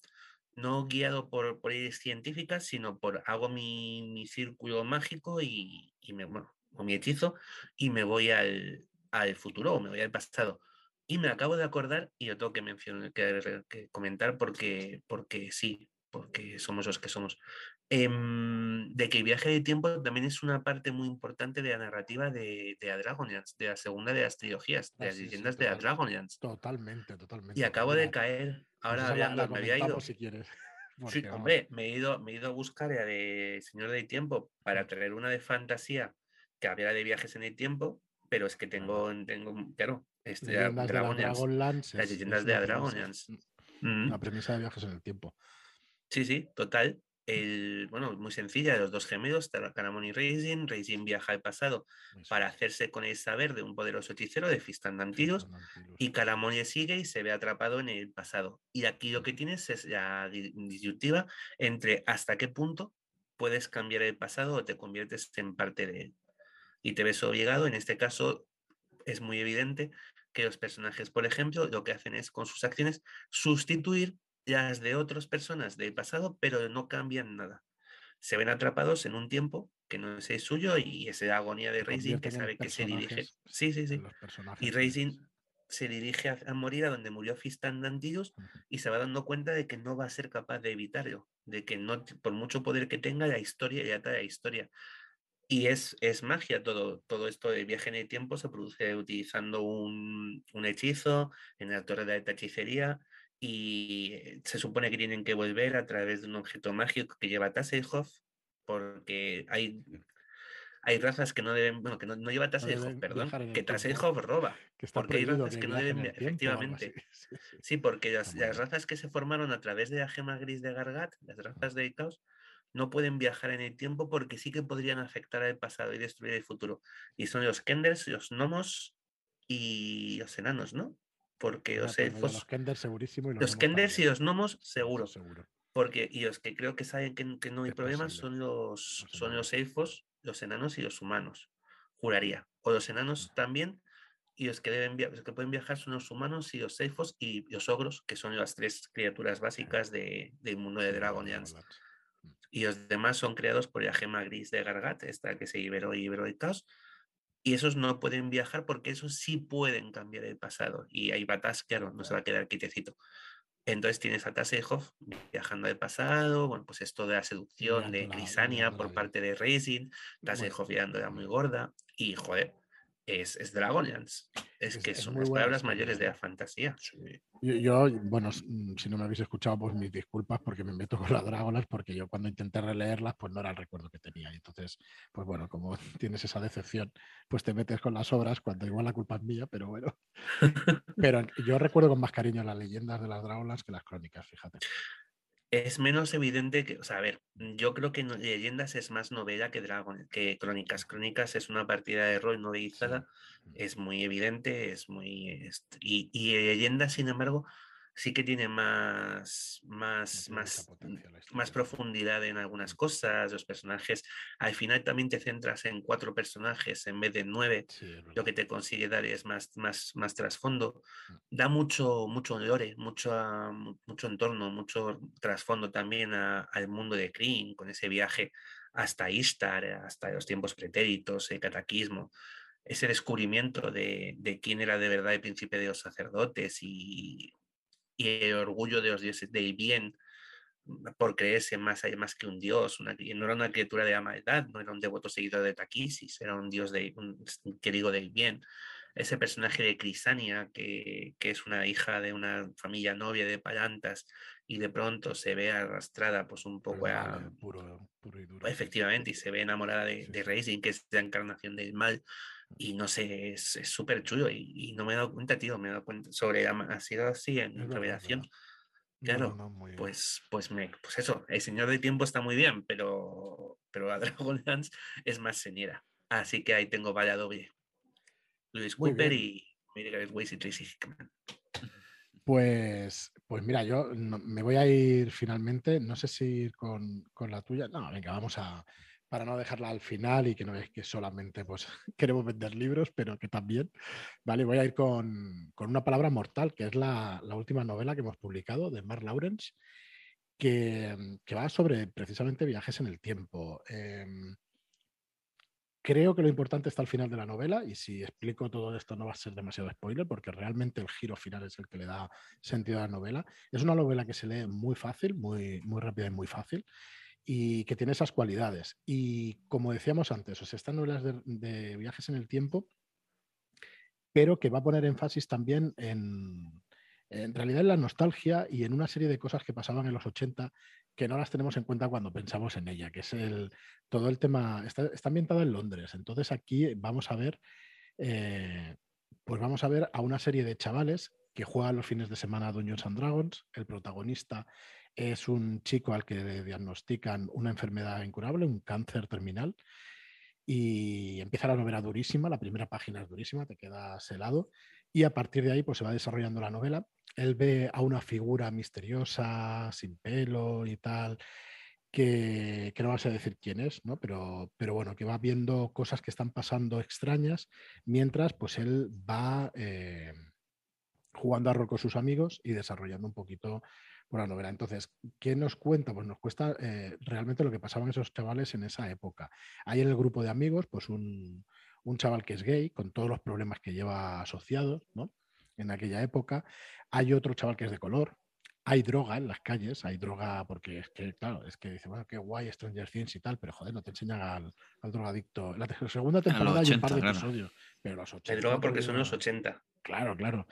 no guiado por, por científicas, sino por hago mi, mi círculo mágico y, y me, bueno, o mi hechizo y me voy al, al futuro o me voy al pasado. Y me acabo de acordar, y yo tengo que mencionar, que, que comentar porque, porque sí, porque somos los que somos, eh, de que el viaje de tiempo también es una parte muy importante de la narrativa de, de Dragonians, de la segunda de las trilogías, de las leyendas de Dragonians. Totalmente, totalmente. Y acabo de caer, ahora hablando, la, la me había ido. Si quieres. Sí, hombre, me he, ido, me he ido a buscar la de Señor del Tiempo para traer una de fantasía que había de viajes en el tiempo, pero es que tengo, tengo claro, este, leyendas Dragonlance, Dragonlance las leyendas es de una Dragonlance. premisa- Mm. Premisa de viajes en el tiempo. Sí, sí, total. El, bueno, muy sencilla, los dos gemelos, Caramon y Raisin. Raisin viaja al pasado para hacerse con el saber de un poderoso hechicero de Fistandantilus. y Caramon le sigue y se ve atrapado en el pasado. Y aquí lo que tienes es la di- disyuntiva entre hasta qué punto puedes cambiar el pasado o te conviertes en parte de él. Y te ves obligado, en este caso es muy evidente que los personajes, por ejemplo, lo que hacen es con sus acciones sustituir las de otras personas del pasado, pero no cambian nada. Se ven atrapados en un tiempo que no es el suyo y es la agonía de Racing que sabe que se dirige. Sí, sí, sí. Y Racing se dirige a, a morir a donde murió Fistandantilus Ujú. y se va dando cuenta de que no va a ser capaz de evitarlo, de que no, por mucho poder que tenga, la historia ya está la historia. Y es, es magia todo, todo esto de viaje en el tiempo se produce utilizando un, un hechizo en la torre de alta hechicería y eh, se supone que tienen que volver a través de un objeto mágico que lleva Tasselhoff porque hay, hay razas que no deben, bueno, que no, no lleva Tasselhoff, deben perdón, que. Tasselhoff roba. Que porque hay razas que no deben tiempo efectivamente. Sí, sí. Sí, porque las, las razas que se formaron a través de la gema gris de Gargat, las razas de caos, no pueden viajar en el tiempo porque sí que podrían afectar al pasado y destruir el futuro. Y son los Kenders, los gnomos y los enanos, ¿no? Porque los pues mira, elfos, los Kenders segurísimo y los, los gnomos Kenders y los gnomos, seguro. Seguro. Porque, y los que creo que saben que, que no hay Es problemas posible. son los, Los son los enanos. elfos, los enanos y los humanos. Juraría. O los enanos también. Y los que, deben via- los que pueden viajar son los humanos y los elfos y los ogros, que son las tres criaturas básicas de- del mundo de. Dragonlance. Y los demás son creados por la gema gris de Gargat, esta que se liberó y liberó el caos. Y esos no pueden viajar porque esos sí pueden cambiar el pasado. Y ahí Batas, claro, no se va a quedar quietecito. Entonces tienes a Tasselhoff viajando al pasado, bueno, pues esto de la seducción de Crisania por parte de Racing, Tasselhoff liándola muy gorda, y joder, es, es Dragonlance. Es, que son las palabras mayores de la fantasía. Yo, bueno, mm, si no me habéis escuchado, pues mis disculpas porque me meto con las dragonas, porque yo cuando intenté releerlas, pues no era el recuerdo que tenía. Y entonces, pues bueno, como tienes esa decepción, pues te metes con las obras cuando igual la culpa es mía, pero bueno. pero yo recuerdo con más cariño las leyendas de las dragonas que las crónicas, fíjate es menos evidente que, o sea, a ver, yo creo que Leyendas es más novela que Dragon, que Crónicas. Crónicas es una partida de rol novelizada, es muy evidente, es muy... Y, y Leyendas, sin embargo, sí que tiene más, más, más, más profundidad en algunas cosas, los personajes, al final también te centras en cuatro personajes en vez de nueve, lo que te consigue dar es más, más, más trasfondo, mm. da mucho, mucho lore, mucho, mucho entorno, mucho trasfondo también al mundo de Kryn, con ese viaje hasta Istar, hasta los tiempos pretéritos, el cataquismo ese descubrimiento de, de, quién era de verdad el príncipe de los sacerdotes y y el orgullo de los dioses del bien mm, por creerse más, más que un dios, una, no era una criatura de la maldad, no era un devoto seguidor de Taquisis, era un dios de, un, del bien. Ese personaje de Crisania, que, que, es una hija de una familia novia de Palantas y de pronto se ve arrastrada pues un poco a... Puro, puro y duro. Efectivamente, y se ve enamorada de, de Racing, que es la encarnación del mal, y no sé, es súper chulo y, no me he dado cuenta, tío, me he dado cuenta sobre, ha sido así en revelación. Claro, pues, pues, me, pues eso, el Señor del Tiempo está muy bien, pero, pero la Dragonlance es más señera. Así que ahí tengo vaya doble. Luis Cooper y Miguel Weiss y Tracy Hickman. Pues, pues mira, yo me voy a ir finalmente, no sé si ir con, con la tuya. No, venga, vamos a, para no dejarla al final y que no veáis que solamente pues, queremos vender libros, pero que también, ¿vale? Voy a ir con, una palabra mortal, que es la, última novela que hemos publicado de Mark Lawrence, que, va sobre precisamente viajes en el tiempo. Em, creo que lo importante está al final de la novela y si explico todo esto no va a ser demasiado spoiler porque realmente el giro final es el que le da sentido a la novela. Es una novela que se lee muy fácil, muy, muy rápida y muy fácil y que tiene esas cualidades. Y como decíamos antes, o sea, están novelas de, viajes en el tiempo, pero que va a poner énfasis también en, en realidad en la nostalgia y en una serie de cosas que pasaban en los 80 que no las tenemos en cuenta cuando pensamos en ella, que es todo el tema, está, está ambientada en Londres. Entonces aquí vamos a ver, eh, pues vamos a ver a una serie de chavales que juegan los fines de semana a Dungeons and Dragons. El protagonista es un chico al que le diagnostican una enfermedad incurable, un cáncer terminal, y empieza la novela durísima, la primera página es durísima, te quedas helado, y a partir de ahí pues, se va desarrollando la novela. Él ve a una figura misteriosa, sin pelo y tal, que, no vas a decir quién es, ¿no? Pero, pero bueno, que va viendo cosas que están pasando extrañas, mientras pues él va eh, jugando a rol con sus amigos y desarrollando un poquito la novela. Entonces, ¿qué nos cuenta? Pues nos cuesta eh, realmente lo que pasaban esos chavales en esa época. Hay en el grupo de amigos, pues un, chaval que es gay, con todos los problemas que lleva asociados, ¿no? En aquella época. Hay otro chaval que es de color. Hay droga en las calles, hay droga porque es que, claro, es que dice, bueno, qué guay Stranger Things y tal, pero joder, no te enseñan al, drogadicto. La segunda temporada hay un par de episodios, pero los 80. Hay droga porque son los 80. Claro, claro.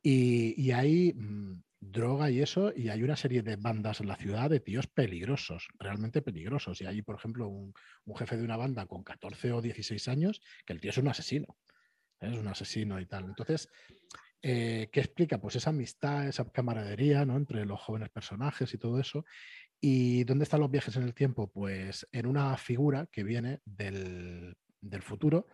Y, y hay mm, droga y eso, y hay una serie de bandas en la ciudad de tíos peligrosos, realmente peligrosos. Y hay, por ejemplo, un, jefe de una banda con 14 o 16 años, que el tío es un asesino, ¿eh? es un asesino y tal. Entonces, eh, ¿qué explica? Pues esa amistad, esa camaradería ¿no? entre los jóvenes personajes y todo eso. ¿Y dónde están los viajes en el tiempo? Pues en una figura que viene del, del futuro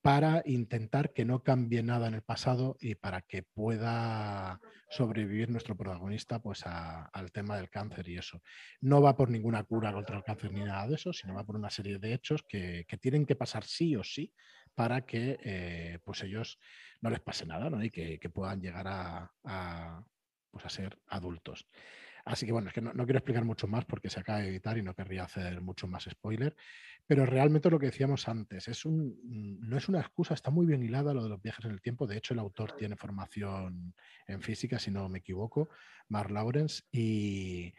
para intentar que no cambie nada en el pasado y para que pueda sobrevivir nuestro protagonista pues al tema del cáncer y eso. No va por ninguna cura contra el cáncer ni nada de eso, sino va por una serie de hechos que, tienen que pasar sí o sí para que eh, pues ellos no les pase nada y que, puedan llegar a, pues a ser adultos. Así que bueno, es que no, quiero explicar mucho más porque se acaba de editar y no querría hacer mucho más spoiler, pero realmente lo que decíamos antes, es un, no es una excusa, está muy bien hilada lo de los viajes en el tiempo. De hecho, el autor tiene formación en física, si no me equivoco, Mark Lawrence, y,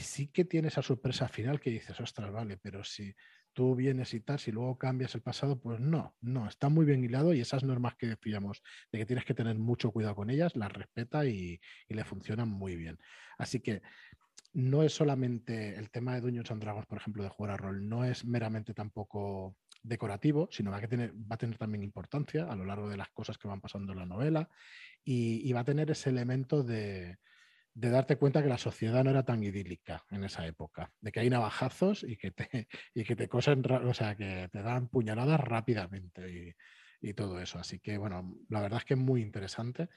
sí que tiene esa sorpresa final que dices, ostras, vale, pero si tú vienes y tal, si luego cambias el pasado, pues no, no, está muy bien hilado y esas normas que decíamos de que tienes que tener mucho cuidado con ellas, las respeta y, le funcionan muy bien. Así que no es solamente el tema de Dungeons and Dragons, por ejemplo, de jugar a rol, no es meramente tampoco decorativo, sino va a, tener, va a tener también importancia a lo largo de las cosas que van pasando en la novela y va a tener ese elemento de, de darte cuenta que la sociedad no era tan idílica en esa época, de que hay navajazos y que te, y que te cosen, o sea, que te dan puñaladas rápidamente y, todo eso. Así que, bueno, la verdad es que es muy interesante.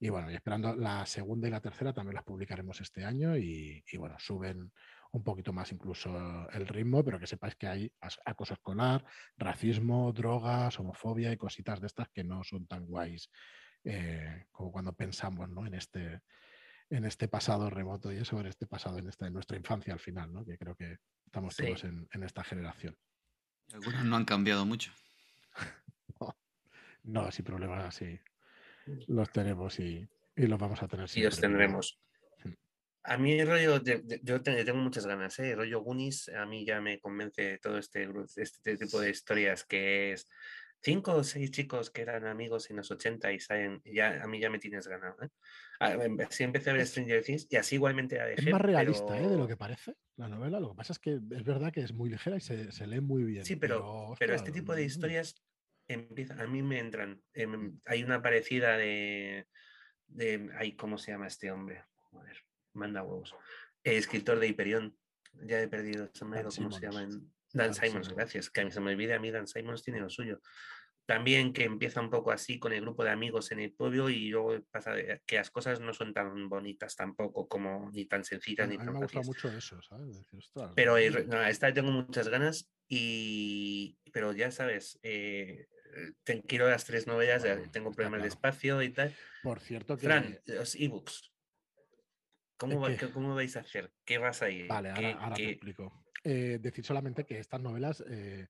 Y bueno, y esperando la segunda y la tercera también las publicaremos este año y, bueno, suben un poquito más incluso el ritmo, pero que sepáis que hay acoso escolar, racismo, drogas, homofobia y cositas de estas que no son tan guays eh, como cuando pensamos ¿no? en este en este pasado remoto y eso, en este pasado, en, esta, en nuestra infancia al final, ¿no? que creo que estamos todos en, esta generación. Algunos no han cambiado mucho. no, sin problemas así. Los tenemos y, los vamos a tener siempre. Y los tendremos. A mí el rollo, yo tengo muchas ganas, ¿eh? el rollo Goonies, a mí ya me convence todo este, este tipo de historias que es cinco o seis chicos que eran amigos en los 80 y saben, ya, a mí ya me tienes ganado. ¿eh? Em, así empecé a ver Stranger Things y así igualmente la dejé. Es más realista ¿eh? de lo que parece la novela. Lo que pasa es que es verdad que es muy ligera y se, lee muy bien. Sí, pero, pero, este tipo de mm. historias empieza, a mí me entran. Em, hay una parecida de, de ¿cómo se llama este hombre? Joder, manda huevos. escritor de Hyperion. Ya he perdido, cómo se llama. Dan Simons, gracias. Que a mí se me olvide, a mí Dan Simons tiene lo suyo. También que empieza un poco así con el grupo de amigos en el pueblo y luego pasa que las cosas no son tan bonitas tampoco como ni tan sencillas ni tan me gusta mucho eso, ¿sabes? pero esta tengo muchas ganas y pero ya sabes, eh, quiero las tres novelas, tengo problemas de espacio y tal. Por cierto que... Fran, los ebooks. ¿Cómo, ¿Cómo vais a hacer? ¿Qué vas a ir? Vale, ahora, te explico. Eh, decir solamente que estas novelas, eh,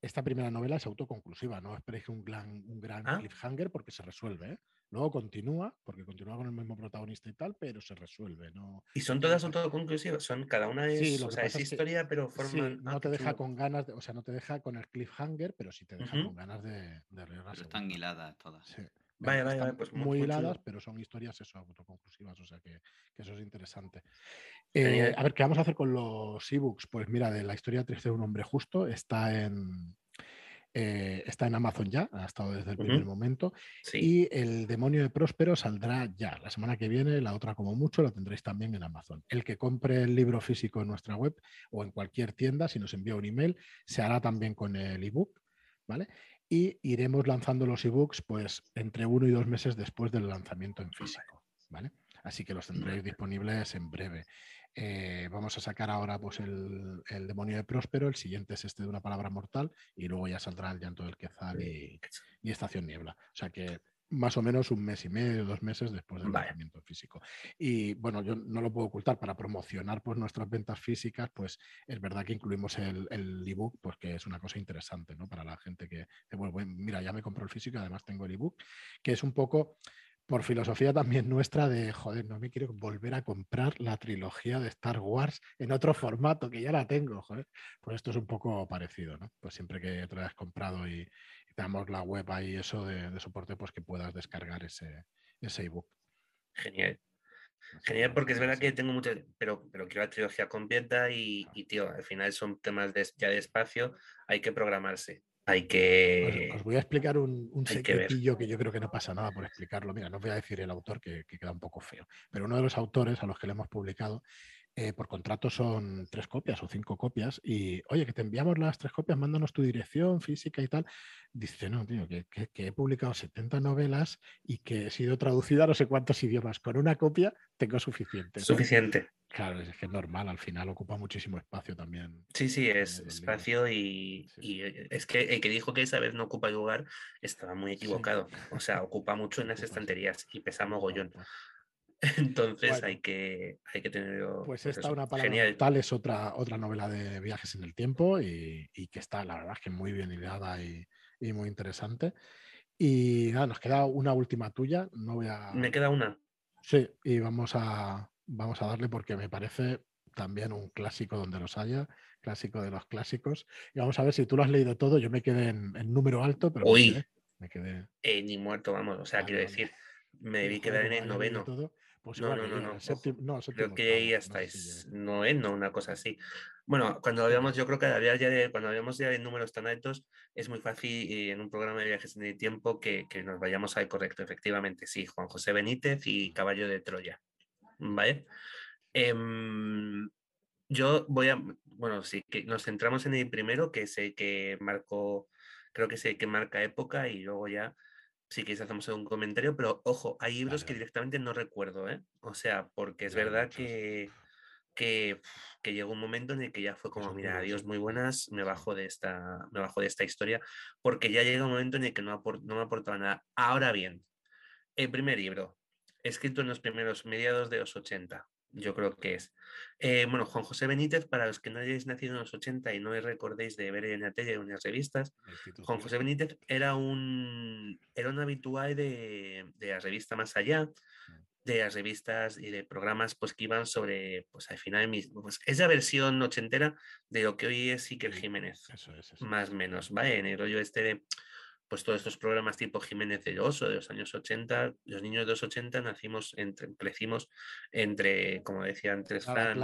esta primera novela es autoconclusiva, no esperéis un gran, un gran ah. cliffhanger porque se resuelve. ¿eh? Luego continúa, porque continúa con el mismo protagonista y tal, pero se resuelve. ¿no? ¿Y son todas autoconclusivas? Son cada una es, o sea, es historia, pero forman. no te deja con ganas, de, o sea, no te deja con el cliffhanger, pero sí te deja con ganas de, de leer Están hiladas todas. Sí. Vaya, vaya, pues muy hiladas, pero son historias eso, autoconclusivas, o sea que, eso es interesante. Eh, a ver, ¿qué vamos a hacer con los ebooks? Pues mira, de la historia triste de un hombre justo está en, eh, está en Amazon ya, ha estado desde el primer momento. Y El demonio de Próspero saldrá ya. La semana que viene, la otra como mucho, la tendréis también en Amazon. El que compre el libro físico en nuestra web o en cualquier tienda, si nos envía un email, se hará también con el ebook. ¿Vale? Y iremos lanzando los ebooks pues entre uno y dos meses después del lanzamiento en físico, ¿vale? Así que los tendréis disponibles en breve. Eh, vamos a sacar ahora pues el, demonio de Próspero, el siguiente es este de una palabra mortal y luego ya saldrá el llanto del Quezal y, y Estación Niebla. O sea que más o menos un mes y medio, dos meses después del lanzamiento físico. Y bueno, yo no lo puedo ocultar, para promocionar pues, nuestras ventas físicas, pues es verdad que incluimos el, el ebook, pues que es una cosa interesante, ¿no? Para la gente que, bueno, mira, ya me compró el físico y además tengo el ebook, que es un poco por filosofía también nuestra de, joder, no me quiero volver a comprar la trilogía de Star Wars en otro formato, que ya la tengo, joder. Pues esto es un poco parecido, ¿no? Pues siempre que te lo hayas comprado y, damos la web ahí eso de, soporte, pues que puedas descargar ese, ese ebook. Genial. Genial, porque es verdad que tengo muchas, pero, pero quiero la trilogía completa y, y tío, al final son temas de, ya de espacio, hay que programarse. Hay que. Os, voy a explicar un, un secretillo que, yo creo que no pasa nada por explicarlo. Mira, no os voy a decir el autor que, que, queda un poco feo, pero uno de los autores a los que le hemos publicado eh, por contrato son tres copias o cinco copias y, oye, que te enviamos las tres copias, mándanos tu dirección física y tal. Dice, no, tío, que, he publicado 70 novelas y que he sido traducida a no sé cuántos idiomas. Con una copia tengo suficiente. Suficiente. Claro, es que es normal, al final ocupa muchísimo espacio también. Sí, sí, es espacio y, es que el que dijo que esa vez no ocupa lugar estaba muy equivocado. O sea, ocupa mucho en las estanterías y pesa mogollón. Entonces hay, que, hay que tener. Pues, pues esta, una palabra tal, es otra, otra novela de viajes en el tiempo y, que está, la verdad, que muy bien ideada y, muy interesante. Y nada, nos queda una última tuya. No voy a. Me queda una. Sí, y vamos a, vamos a darle porque me parece también un clásico donde los haya, clásico de los clásicos. Y vamos a ver si tú lo has leído todo. Yo me quedé en, número alto, pero me quedé. Eh, ni muerto, vamos. O sea, quiero decir, me debí quedar en el noveno. Pues no, no, no, no. no creo que ahí ya estáis. No, es no, una cosa así. Bueno, cuando habíamos, yo creo que había ya de, cuando habíamos ya de números tan altos, es muy fácil en un programa de viajes en el tiempo que, que nos vayamos al correcto, efectivamente. Sí, Juan José Benítez y Caballo de Troya. ¿Vale? Em, yo voy a, bueno, sí, que nos centramos en el primero, que es el que marcó, creo que es el que marca época y luego ya si quieres hacemos un comentario, pero ojo, hay libros que directamente no recuerdo, ¿eh? O sea, porque es verdad que, que, que, llegó un momento en el que ya fue como, mira, adiós, muy buenas, me bajo de esta, me bajo de esta historia, porque ya llega un momento en el que no, no me aportaba nada. Ahora bien, el primer libro, escrito en los primeros mediados de los 80, yo creo que es. Eh, bueno, Juan José Benítez, para los que no hayáis nacido en los 80 y no recordéis de ver en la tele en unas revistas, Juan José Benítez era un, era un habitual de, de la revista Más Allá, mm. de las revistas y de programas pues, que iban sobre, pues al final, pues, esa versión ochentera de lo que hoy es Iker Jiménez, más o menos, ¿vale? En el rollo este de pues todos estos programas tipo Jiménez de Oso de los años 80, los niños de los 80 nacimos, entre, crecimos entre, como decía antes Fran,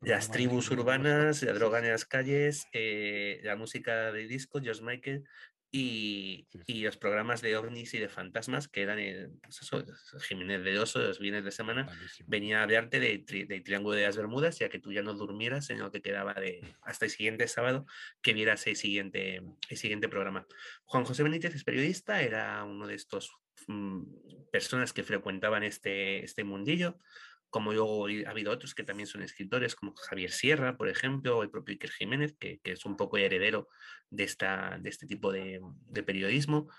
las tribus urbanas, la droga en las calles, eh, la música de disco, George Michael, y, los programas de ovnis y de fantasmas, que eran el, pues Jiménez de Oso, los bienes de semana, venía a hablarte de, de, Triángulo de las Bermudas, ya que tú ya no durmieras, sino que quedaba de, hasta el siguiente sábado que vieras el siguiente, el siguiente programa. Juan José Benítez es periodista, era uno de estos mm, personas que frecuentaban este, este mundillo como luego ha habido otros que también son escritores, como Javier Sierra, por ejemplo, o el propio Iker Jiménez, que, es un poco heredero de, esta, de este tipo de, periodismo.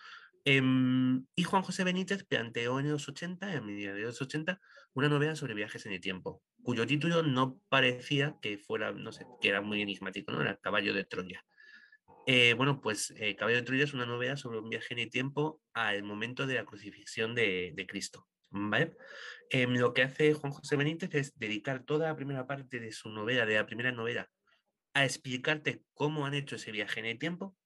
Em, y Juan José Benítez planteó en los 80, en mediados de los 80, una novela sobre viajes en el tiempo, cuyo título no parecía que fuera, no sé, que era muy enigmático, ¿no? Era Caballo de Troya. Eh, bueno, pues eh, Caballo de Troya es una novela sobre un viaje en el tiempo al momento de la crucifixión de, de Cristo. Em, lo que hace Juan José Benítez es dedicar toda la primera parte de su novela, de la primera novela, a explicarte cómo han hecho ese viaje en el tiempo,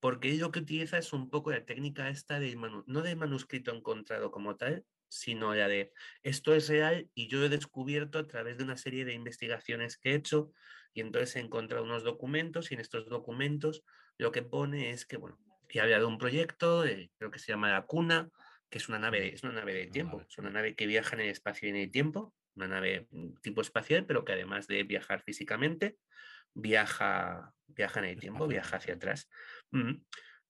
porque lo que utiliza es un poco la técnica esta del no del manuscrito encontrado como tal, sino la de esto es real y yo he descubierto a través de una serie de investigaciones que he hecho y entonces he encontrado unos documentos y en estos documentos lo que pone es que, bueno, que había de un proyecto, eh, creo que se llama La Cuna, que es una nave, es una nave de tiempo, es una nave que viaja en el espacio y en el tiempo, una nave mm, tipo espacial, pero que además de viajar físicamente, viaja, viaja en el tiempo, viaja hacia atrás.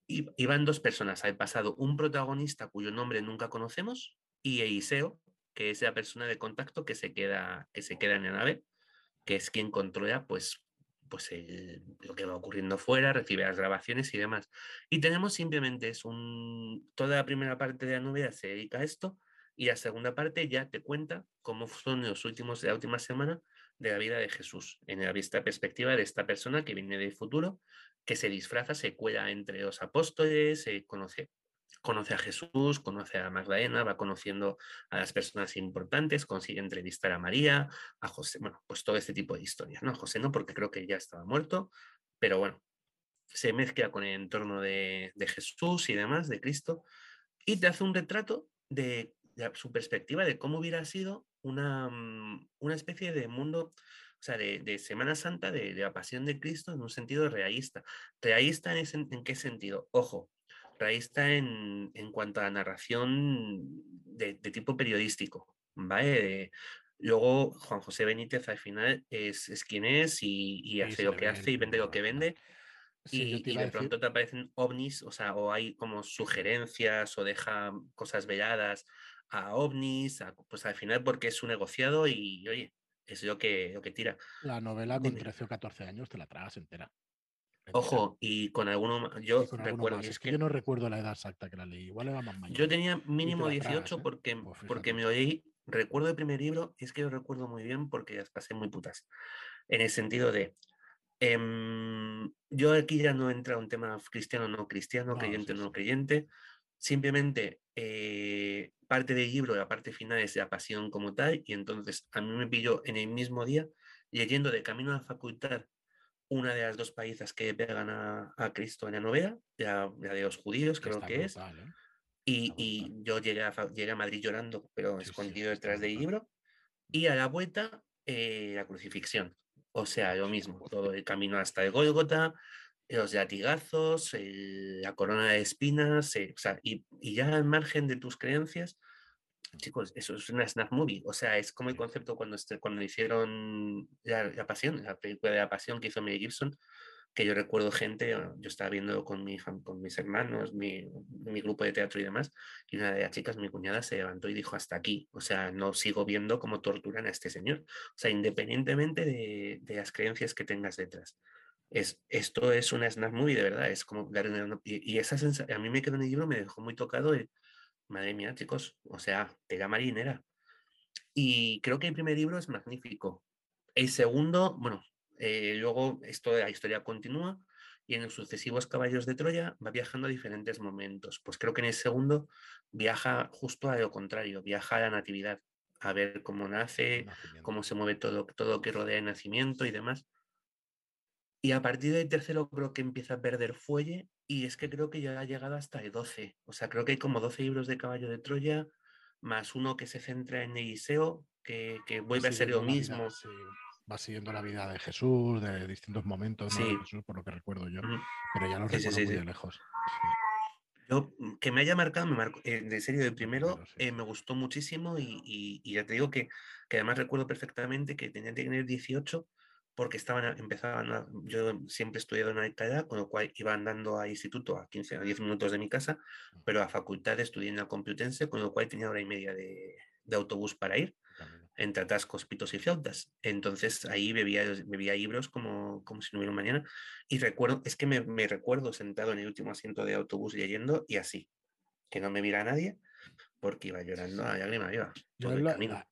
Y, van dos personas al pasado, un protagonista cuyo nombre nunca conocemos y Eiseo, que es la persona de contacto que se queda, que se queda en la nave, que es quien controla pues pues lo que va ocurriendo fuera, recibe las grabaciones y demás. Y tenemos simplemente es un, toda la primera parte de la novela se dedica a esto y la segunda parte ya te cuenta cómo son los últimos de la última semana de la vida de Jesús, en la vista perspectiva de esta persona que viene del futuro, que se disfraza, se cuela entre los apóstoles, se conoce conoce a Jesús, conoce a Magdalena, va conociendo a las personas importantes, consigue entrevistar a María, a José, bueno, pues todo este tipo de historias, ¿no? José no, porque creo que ya estaba muerto, pero bueno, se mezcla con el entorno de, Jesús y demás, de Cristo, y te hace un retrato de, su perspectiva de cómo hubiera sido una, mm, una especie de mundo o sea, de, Semana Santa, de, la pasión de Cristo en un sentido realista. ¿Realista en, en, qué sentido? Ojo, está en, en cuanto a narración de, tipo periodístico, ¿vale? luego Juan José Benítez al final es, es quien es y, hace lo que hace y vende lo que vende. y, de pronto te aparecen ovnis, o sea, o hay como sugerencias o deja cosas veladas a ovnis, pues al final porque es un negociado y oye, es lo que, lo que tira. La novela con 13 o 14 años te la tragas entera. Ojo, y con alguno yo recuerdo. Es, que, yo no recuerdo la edad exacta que la leí, igual era más mayor. Yo tenía mínimo 18 ¿eh? porque, pues porque me oí, recuerdo el primer libro, y es que lo recuerdo muy bien porque las pasé muy putas. En el sentido de, em, yo aquí ya no entra un tema cristiano no cristiano, creyente no creyente, Simplemente eh, parte del libro, la parte final es la pasión como tal, y entonces a mí me pilló en el mismo día leyendo de camino a la facultad una de las dos países que pegan a, Cristo en la novela, la, de los judíos creo que es. ¿eh? Y, yo llegué a, llegué a, Madrid llorando, pero escondido detrás del libro. Y a la vuelta, eh, la crucifixión. O sea, lo mismo, todo el camino hasta el Gólgota, los latigazos, la corona de espinas, o sea, y, y, ya al margen de tus creencias, chicos, eso es una snap movie. O sea, es como el concepto cuando, este, cuando hicieron la, Pasión, la película de la Pasión que hizo Mel Gibson, que yo recuerdo gente, yo estaba viendo con, mi, con mis hermanos, mi, mi, grupo de teatro y demás, y una de las chicas, mi cuñada, se levantó y dijo, hasta aquí, o sea, no sigo viendo cómo torturan a este señor. O sea, independientemente de, de las creencias que tengas detrás. Es, esto es una snap movie de verdad, es como y, y esa sensación, a mí me quedó en el libro, me dejó muy tocado el, Madre mía, chicos, o sea, tela marinera. Y creo que el primer libro es magnífico. El segundo, bueno, eh, luego esto la historia continúa y en los sucesivos caballos de Troya va viajando a diferentes momentos. Pues creo que en el segundo viaja justo a lo contrario, viaja a la natividad, a ver cómo nace, cómo se mueve todo, todo lo que rodea el nacimiento y demás. Y a partir del tercero creo que empieza a perder fuelle y es que creo que ya ha llegado hasta el 12. O sea, creo que hay como 12 libros de Caballo de Troya, más uno que se centra en Eliseo, que, que vuelve a ser lo mismo. Va siguiendo la vida de Jesús, de distintos momentos de Jesús, por lo que recuerdo yo, pero ya lo recuerdo muy de lejos. Yo, que me haya marcado, me marcó, eh, de serio, el primero eh, me gustó muchísimo y, y, ya te digo que, que además recuerdo perfectamente que tenía que tener 18 porque estaban, empezaban yo siempre he estudiado en Alcalá, con lo cual iba andando a instituto a 15 a 10 minutos de mi casa, pero a facultad estudié en la Complutense, con lo cual tenía hora y media de, de autobús para ir, entre atascos, pitos y flautas. Entonces ahí bebía, bebía libros como, como si no hubiera mañana. Y recuerdo, es que me, me, recuerdo sentado en el último asiento de autobús leyendo y así, que no me viera nadie, porque iba llorando a lágrima viva todo el camino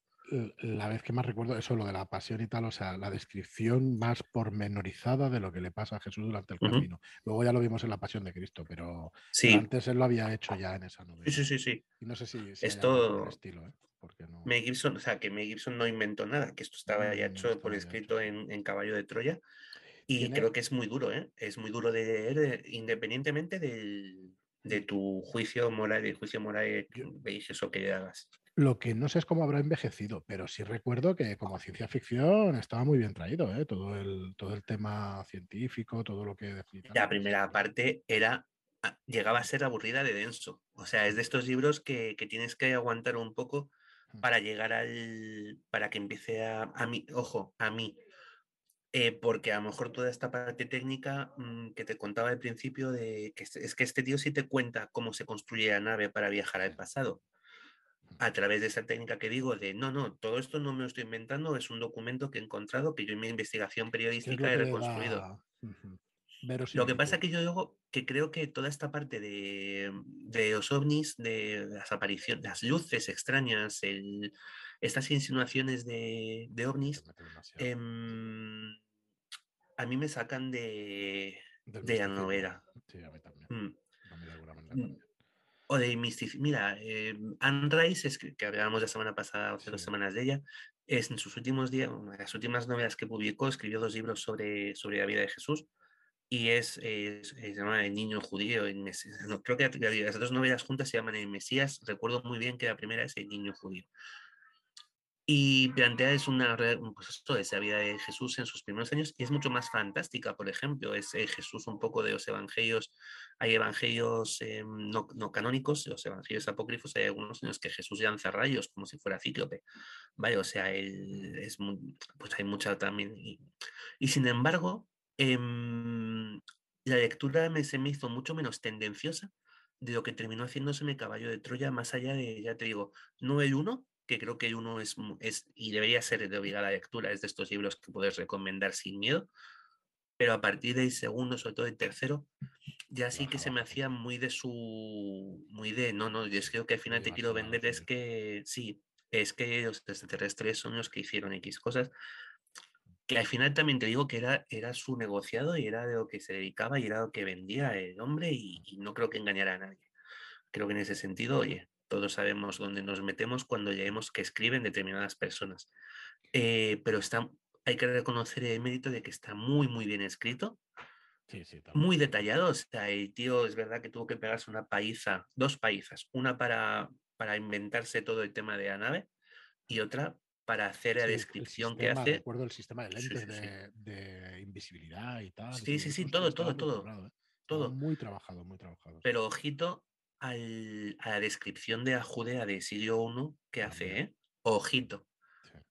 la vez que más recuerdo eso, lo de la pasión y tal, o sea, la descripción más pormenorizada de lo que le pasa a Jesús durante el camino. Luego ya lo vimos en la pasión de Cristo, pero, antes él lo había hecho ya en esa novela. Sí, sí, sí. Y no sé si, esto estilo, ¿eh? Porque no... Gibson, o sea, que May Gibson no inventó nada, que esto estaba ya hecho por escrito en, Caballo de Troya. Y creo que es muy duro, ¿eh? Es muy duro de leer, independientemente de tu juicio moral, del juicio moral veis eso que hagas. Lo que no sé es cómo habrá envejecido, pero sí recuerdo que como ciencia ficción estaba muy bien traído, ¿eh? todo, el, todo el tema científico, todo lo que... La primera parte era ah, llegaba a ser aburrida de denso. O sea, es de estos libros que, tienes que aguantar un poco mm. para llegar al. para que empiece a. a mí, ojo, a mí. Eh, porque a lo mejor toda esta parte técnica mm, que te contaba al principio de que es que este tío sí te cuenta cómo se construye la nave para viajar al pasado a través de esa técnica que digo de no, no, todo esto no me lo estoy inventando, es un documento que he encontrado que yo en mi investigación periodística he reconstruido. Lo que pasa que yo digo que creo que toda esta parte de, de los ovnis, de las apariciones, las luces extrañas, estas insinuaciones de, de ovnis, em, a mí me sacan de, de la novela. Sí, a mí también. Mm o de. Mira, eh, Anne Rice, es que, hablábamos la semana pasada, hace dos semanas de ella, es en sus últimos días, una de las últimas novelas que publicó, escribió dos libros sobre, sobre la vida de Jesús y es, se llama El niño judío. En no, creo que las dos novelas juntas se llaman El Mesías. Recuerdo muy bien que la primera es El niño judío. Y plantea es una pues esto, esa vida de Jesús en sus primeros años y es mucho más fantástica, por ejemplo, es eh, Jesús un poco de los evangelios, hay evangelios eh, no, no, canónicos, los evangelios apócrifos, hay algunos en los que Jesús lanza rayos como si fuera cíclope, ¿vale? O sea, él es pues hay mucha también. Y, y sin embargo, eh, la lectura me, se me hizo mucho menos tendenciosa de lo que terminó haciéndose mi caballo de Troya, más allá de, ya te digo, no el uno, que creo que uno es, es y debería ser de obligada lectura, es de estos libros que puedes recomendar sin miedo, pero a partir del segundo, sobre todo el tercero, ya sí que se me hacía muy de su, muy de, no, no, yo es creo que al final te quiero vender es que, sí, es que los extraterrestres son los que hicieron X cosas, que al final también te digo que era, era su negociado y era de lo que se dedicaba y era lo que vendía el hombre y, y no creo que engañara a nadie. Creo que en ese sentido, oye, todos sabemos dónde nos metemos cuando leemos que escriben determinadas personas. Eh, pero está, hay que reconocer el mérito de que está muy, muy bien escrito. muy detallado. O sea, el tío es verdad que tuvo que pegarse una paiza, dos paizas, una para, para inventarse todo el tema de la nave y otra para hacer la descripción que hace. Recuerdo el sistema de lentes de, invisibilidad y tal. Sí, sí, sí, todo, todo, todo. ¿eh? Todo. Muy trabajado, muy trabajado. Pero ojito, a la descripción de la Judea de siglo I que hace, ¿eh? Ojito.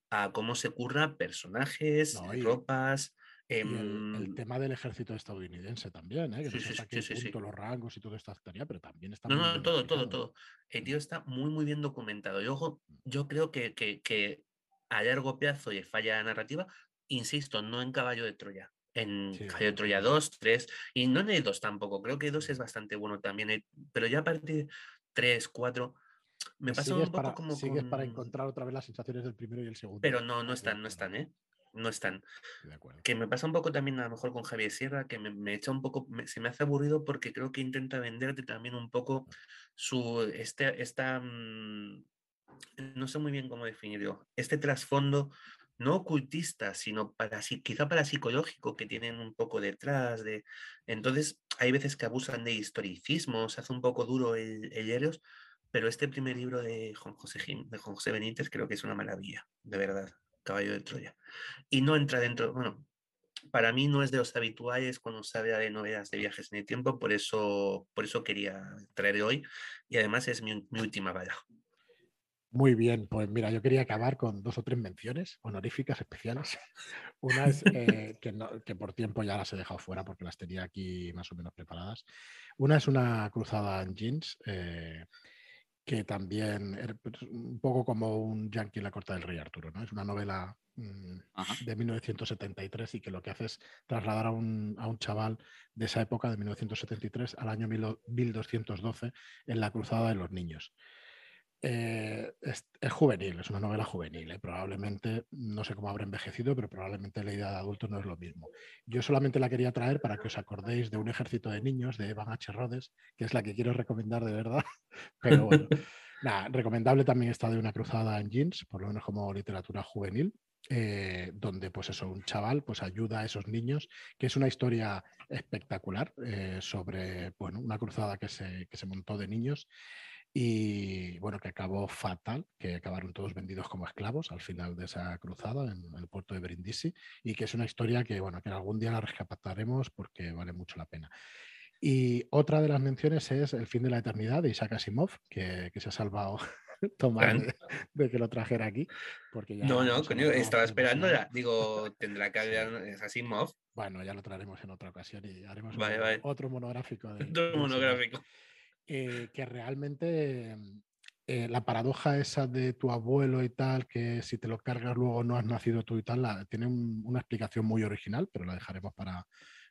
A cómo se curra personajes, ropas. el, em tema del ejército estadounidense también, ¿eh? que no sé qué punto los rangos y todo esto estaría, pero también está. No, no, todo, todo, todo. El tío está muy, muy bien documentado. Yo, mm. yo creo que, que, que a largo plazo y falla la narrativa, insisto, no en Caballo de Troya en Calle Troya 2, 3, y no en el 2 tampoco, creo que 2 es bastante bueno también, eh, pero ya a partir de 3, 4, me pasa un poco como. Sigues para encontrar otra vez las sensaciones del primero y el segundo. Pero no, no están, no están, ¿eh? No están. Que me pasa un poco también a lo mejor con Javier Sierra, que me, echa un poco, se me hace aburrido porque creo que intenta venderte también un poco su, este, esta, mm, no sé muy bien cómo definirlo, este trasfondo no ocultista, sino para, quizá para psicológico que tienen un poco detrás de... Entonces, hay veces que abusan de historicismo, se hace un poco duro el, el pero este primer libro de José, Benítez creo que es una maravilla, de verdad, Caballo de Troya. Y no entra dentro, bueno, para mí no es de los habituales cuando se habla de novelas de viajes en el tiempo, por eso, por eso quería traer hoy, y además es mi, mi última bala. Muy bien, pues mira, yo quería acabar con dos o tres menciones honoríficas especiales. Una es eh, que, por tiempo ya las he dejado fuera porque las tenía aquí más o menos preparadas. Una es una cruzada en jeans, eh, que también es pues, un poco como un Yankee en la corta del rey Arturo, ¿no? Es una novela mm, de 1973 y que lo que hace es trasladar a un, a un, chaval de esa época, de 1973, al año 1212, en la cruzada de los niños. Eh, es, juvenil, es una novela juvenil. ¿eh? Probablemente, no sé cómo habrá envejecido, pero probablemente la idea de adultos no es lo mismo. Yo solamente la quería traer para que os acordéis de Un ejército de niños de Evan H. Rhodes, que es la que quiero recomendar de verdad. Pero bueno, nada, recomendable también está de Una cruzada en jeans, por lo menos como literatura juvenil. Eh, donde pues eso, un chaval pues ayuda a esos niños, que es una historia espectacular sobre bueno, una cruzada que se, que se montó de niños y bueno, que acabó fatal, que acabaron todos vendidos como esclavos al final de esa cruzada en, el puerto de Brindisi y que es una historia que bueno, que algún día la rescataremos porque vale mucho la pena. Y otra de las menciones es El fin de la eternidad de Isaac Asimov, que, que se ha salvado tomar de, que lo trajera aquí. Porque no, no, coño, estaba esperando, ya. digo, tendrá que haber Asimov. Bueno, ya lo traeremos en otra ocasión y haremos otro, monográfico. otro monográfico. Eh, que realmente eh, la paradoja esa de tu abuelo y tal, que si te lo cargas luego no has nacido tú y tal, tiene una explicación muy original, pero la dejaremos para,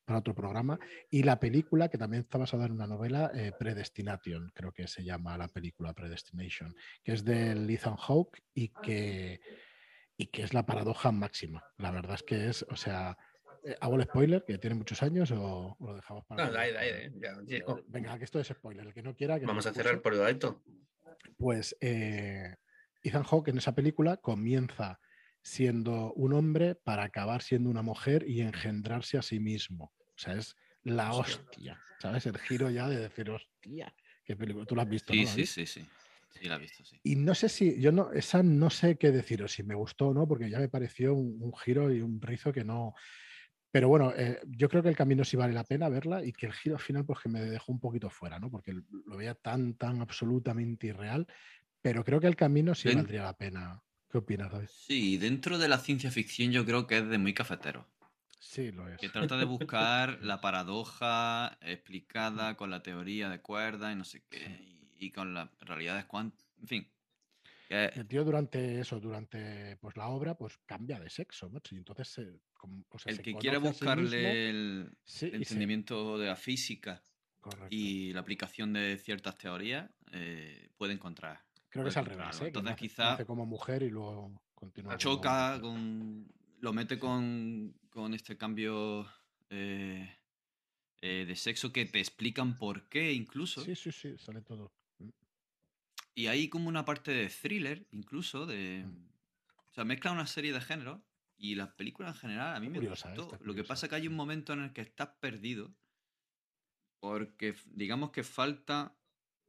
otro programa. Y la película, que también está basada en una novela, eh, Predestination, creo que se llama la película Predestination, que es de Ethan Hawke y que, y que es la paradoja máxima. La verdad es que es, o sea, ¿Hago el spoiler, que tiene muchos años, o, lo dejamos para.? No, dale, dale, Venga, que esto es spoiler. El que no quiera. Vamos a cerrar por el alto. Pues eh, Ethan Hawke en esa película comienza siendo un hombre para acabar siendo una mujer y engendrarse a sí mismo. O sea, es la hostia. ¿Sabes? El giro ya de decir, hostia, qué película. Tú la has visto, sí, Sí, sí, sí. Sí, la he visto, sí. Y no sé si, yo no, esa no sé qué deciros, si me gustó o no, porque ya me pareció un giro y un rizo que no, pero bueno, eh, yo creo que el camino sí vale la pena verla y que el giro final pues que me dejó un poquito fuera, ¿no? Porque lo veía tan, tan absolutamente irreal, pero creo que el camino sí valdría la pena. ¿Qué opinas, David? Sí, dentro de la ciencia ficción yo creo que es de muy cafetero. Sí, lo es. Que trata de buscar la paradoja explicada con la teoría de cuerda y no sé qué, y, con las realidades cuánticas, en fin. El tío durante eso, durante pues la obra, pues cambia de sexo, macho. Y entonces el que quiere buscarle el entendimiento de la física y la aplicación de ciertas teorías eh, puede encontrar. Creo que es al revés. ¿eh? Entonces quizá como mujer y luego continúa. Choca con, lo mete con, este cambio eh, de sexo que te explican por qué incluso. Sí, sí, sí, sale todo. Y hay como una parte de thriller, incluso, de... Mm. O sea, mezcla una serie de géneros y las películas en general a mí me ¿eh? gustó. Lo que pasa es que hay un momento en el que estás perdido porque digamos que falta...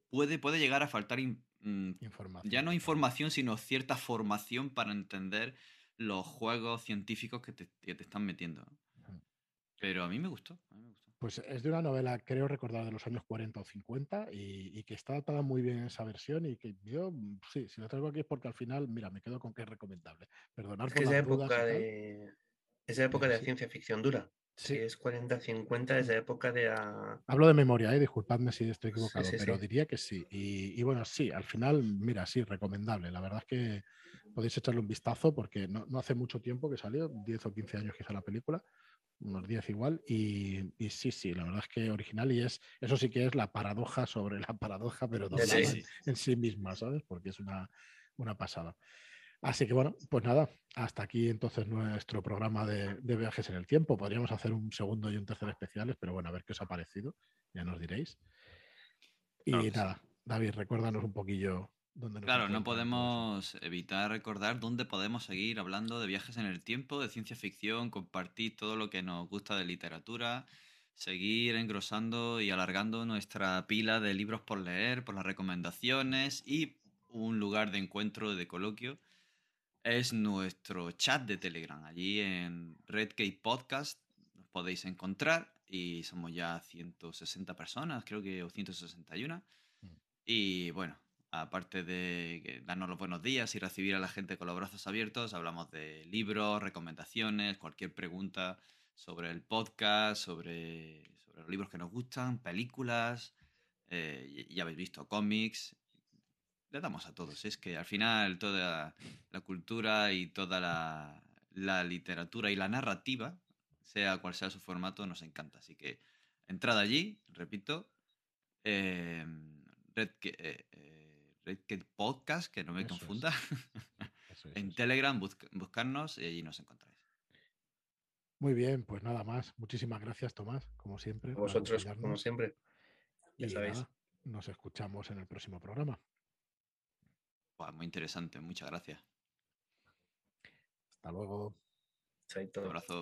Puede, puede llegar a faltar in- mm, Información. ya no información, sino cierta formación para entender los juegos científicos que te, que te están metiendo. Pero a mí me gustó. A mí me gustó. Pues es de una novela, creo recordar, de los años 40 o 50 y, y que está adaptada muy bien en esa versión y que yo, mm, sí, si lo traigo aquí es porque al final, mira, me quedo con que es recomendable. Perdonar Es por que esa dudas y época de. Esa época de la Sí. ciencia ficción dura. Sí. Si es 40-50, esa época de la. Hablo de memoria, ¿eh? disculpadme si estoy equivocado, sí, pero diría que sí. Y, y bueno, sí, al final, mira, sí, recomendable. La verdad es que podéis echarle un vistazo porque no, no hace mucho tiempo que salió, 10 o 15 años quizá la película, unos 10 igual. Y, y sí, sí, la verdad es que original y es, eso sí que es la paradoja sobre la paradoja, pero en- sí misma, ¿sabes? Porque es una, una pasada. Así que bueno, pues nada, hasta aquí entonces nuestro programa de, de viajes en el tiempo. Podríamos hacer un segundo y un tercer especiales, pero bueno, a ver qué os ha parecido, ya nos diréis. Y sí. nada, David, recuérdanos un poquillo Claro, no podemos evitar recordar dónde podemos seguir hablando de viajes en el tiempo, de ciencia ficción, compartir todo lo que nos gusta de literatura, seguir engrosando y alargando nuestra pila de libros por leer, por las recomendaciones y un lugar de encuentro, de coloquio, es nuestro chat de Telegram. Allí en Redgate Podcast nos podéis encontrar y somos ya 160 personas, creo que, o 161. Mm. Y bueno, aparte de darnos los buenos días y recibir a la gente con los brazos abiertos, hablamos de libros, recomendaciones, cualquier pregunta sobre el podcast, sobre, los libros que nos gustan, películas, eh, ya habéis visto cómics. Le damos a todos. Es que al final toda la cultura y toda la, literatura y la narrativa, sea cual sea su formato, nos encanta. Así que entrad allí, repito, eh, Red, eh, Podcast, que no me Eso es. confunda, Eso es, en eso. Telegram, busc- buscarnos y allí nos encontráis. Muy bien, pues nada más. Muchísimas gracias, Tomás, como siempre. A vosotros, como siempre. Ya Y sabéis. nada, nos escuchamos en el próximo programa. Muy interesante, muchas gracias. Hasta luego. Chaito. Un abrazo.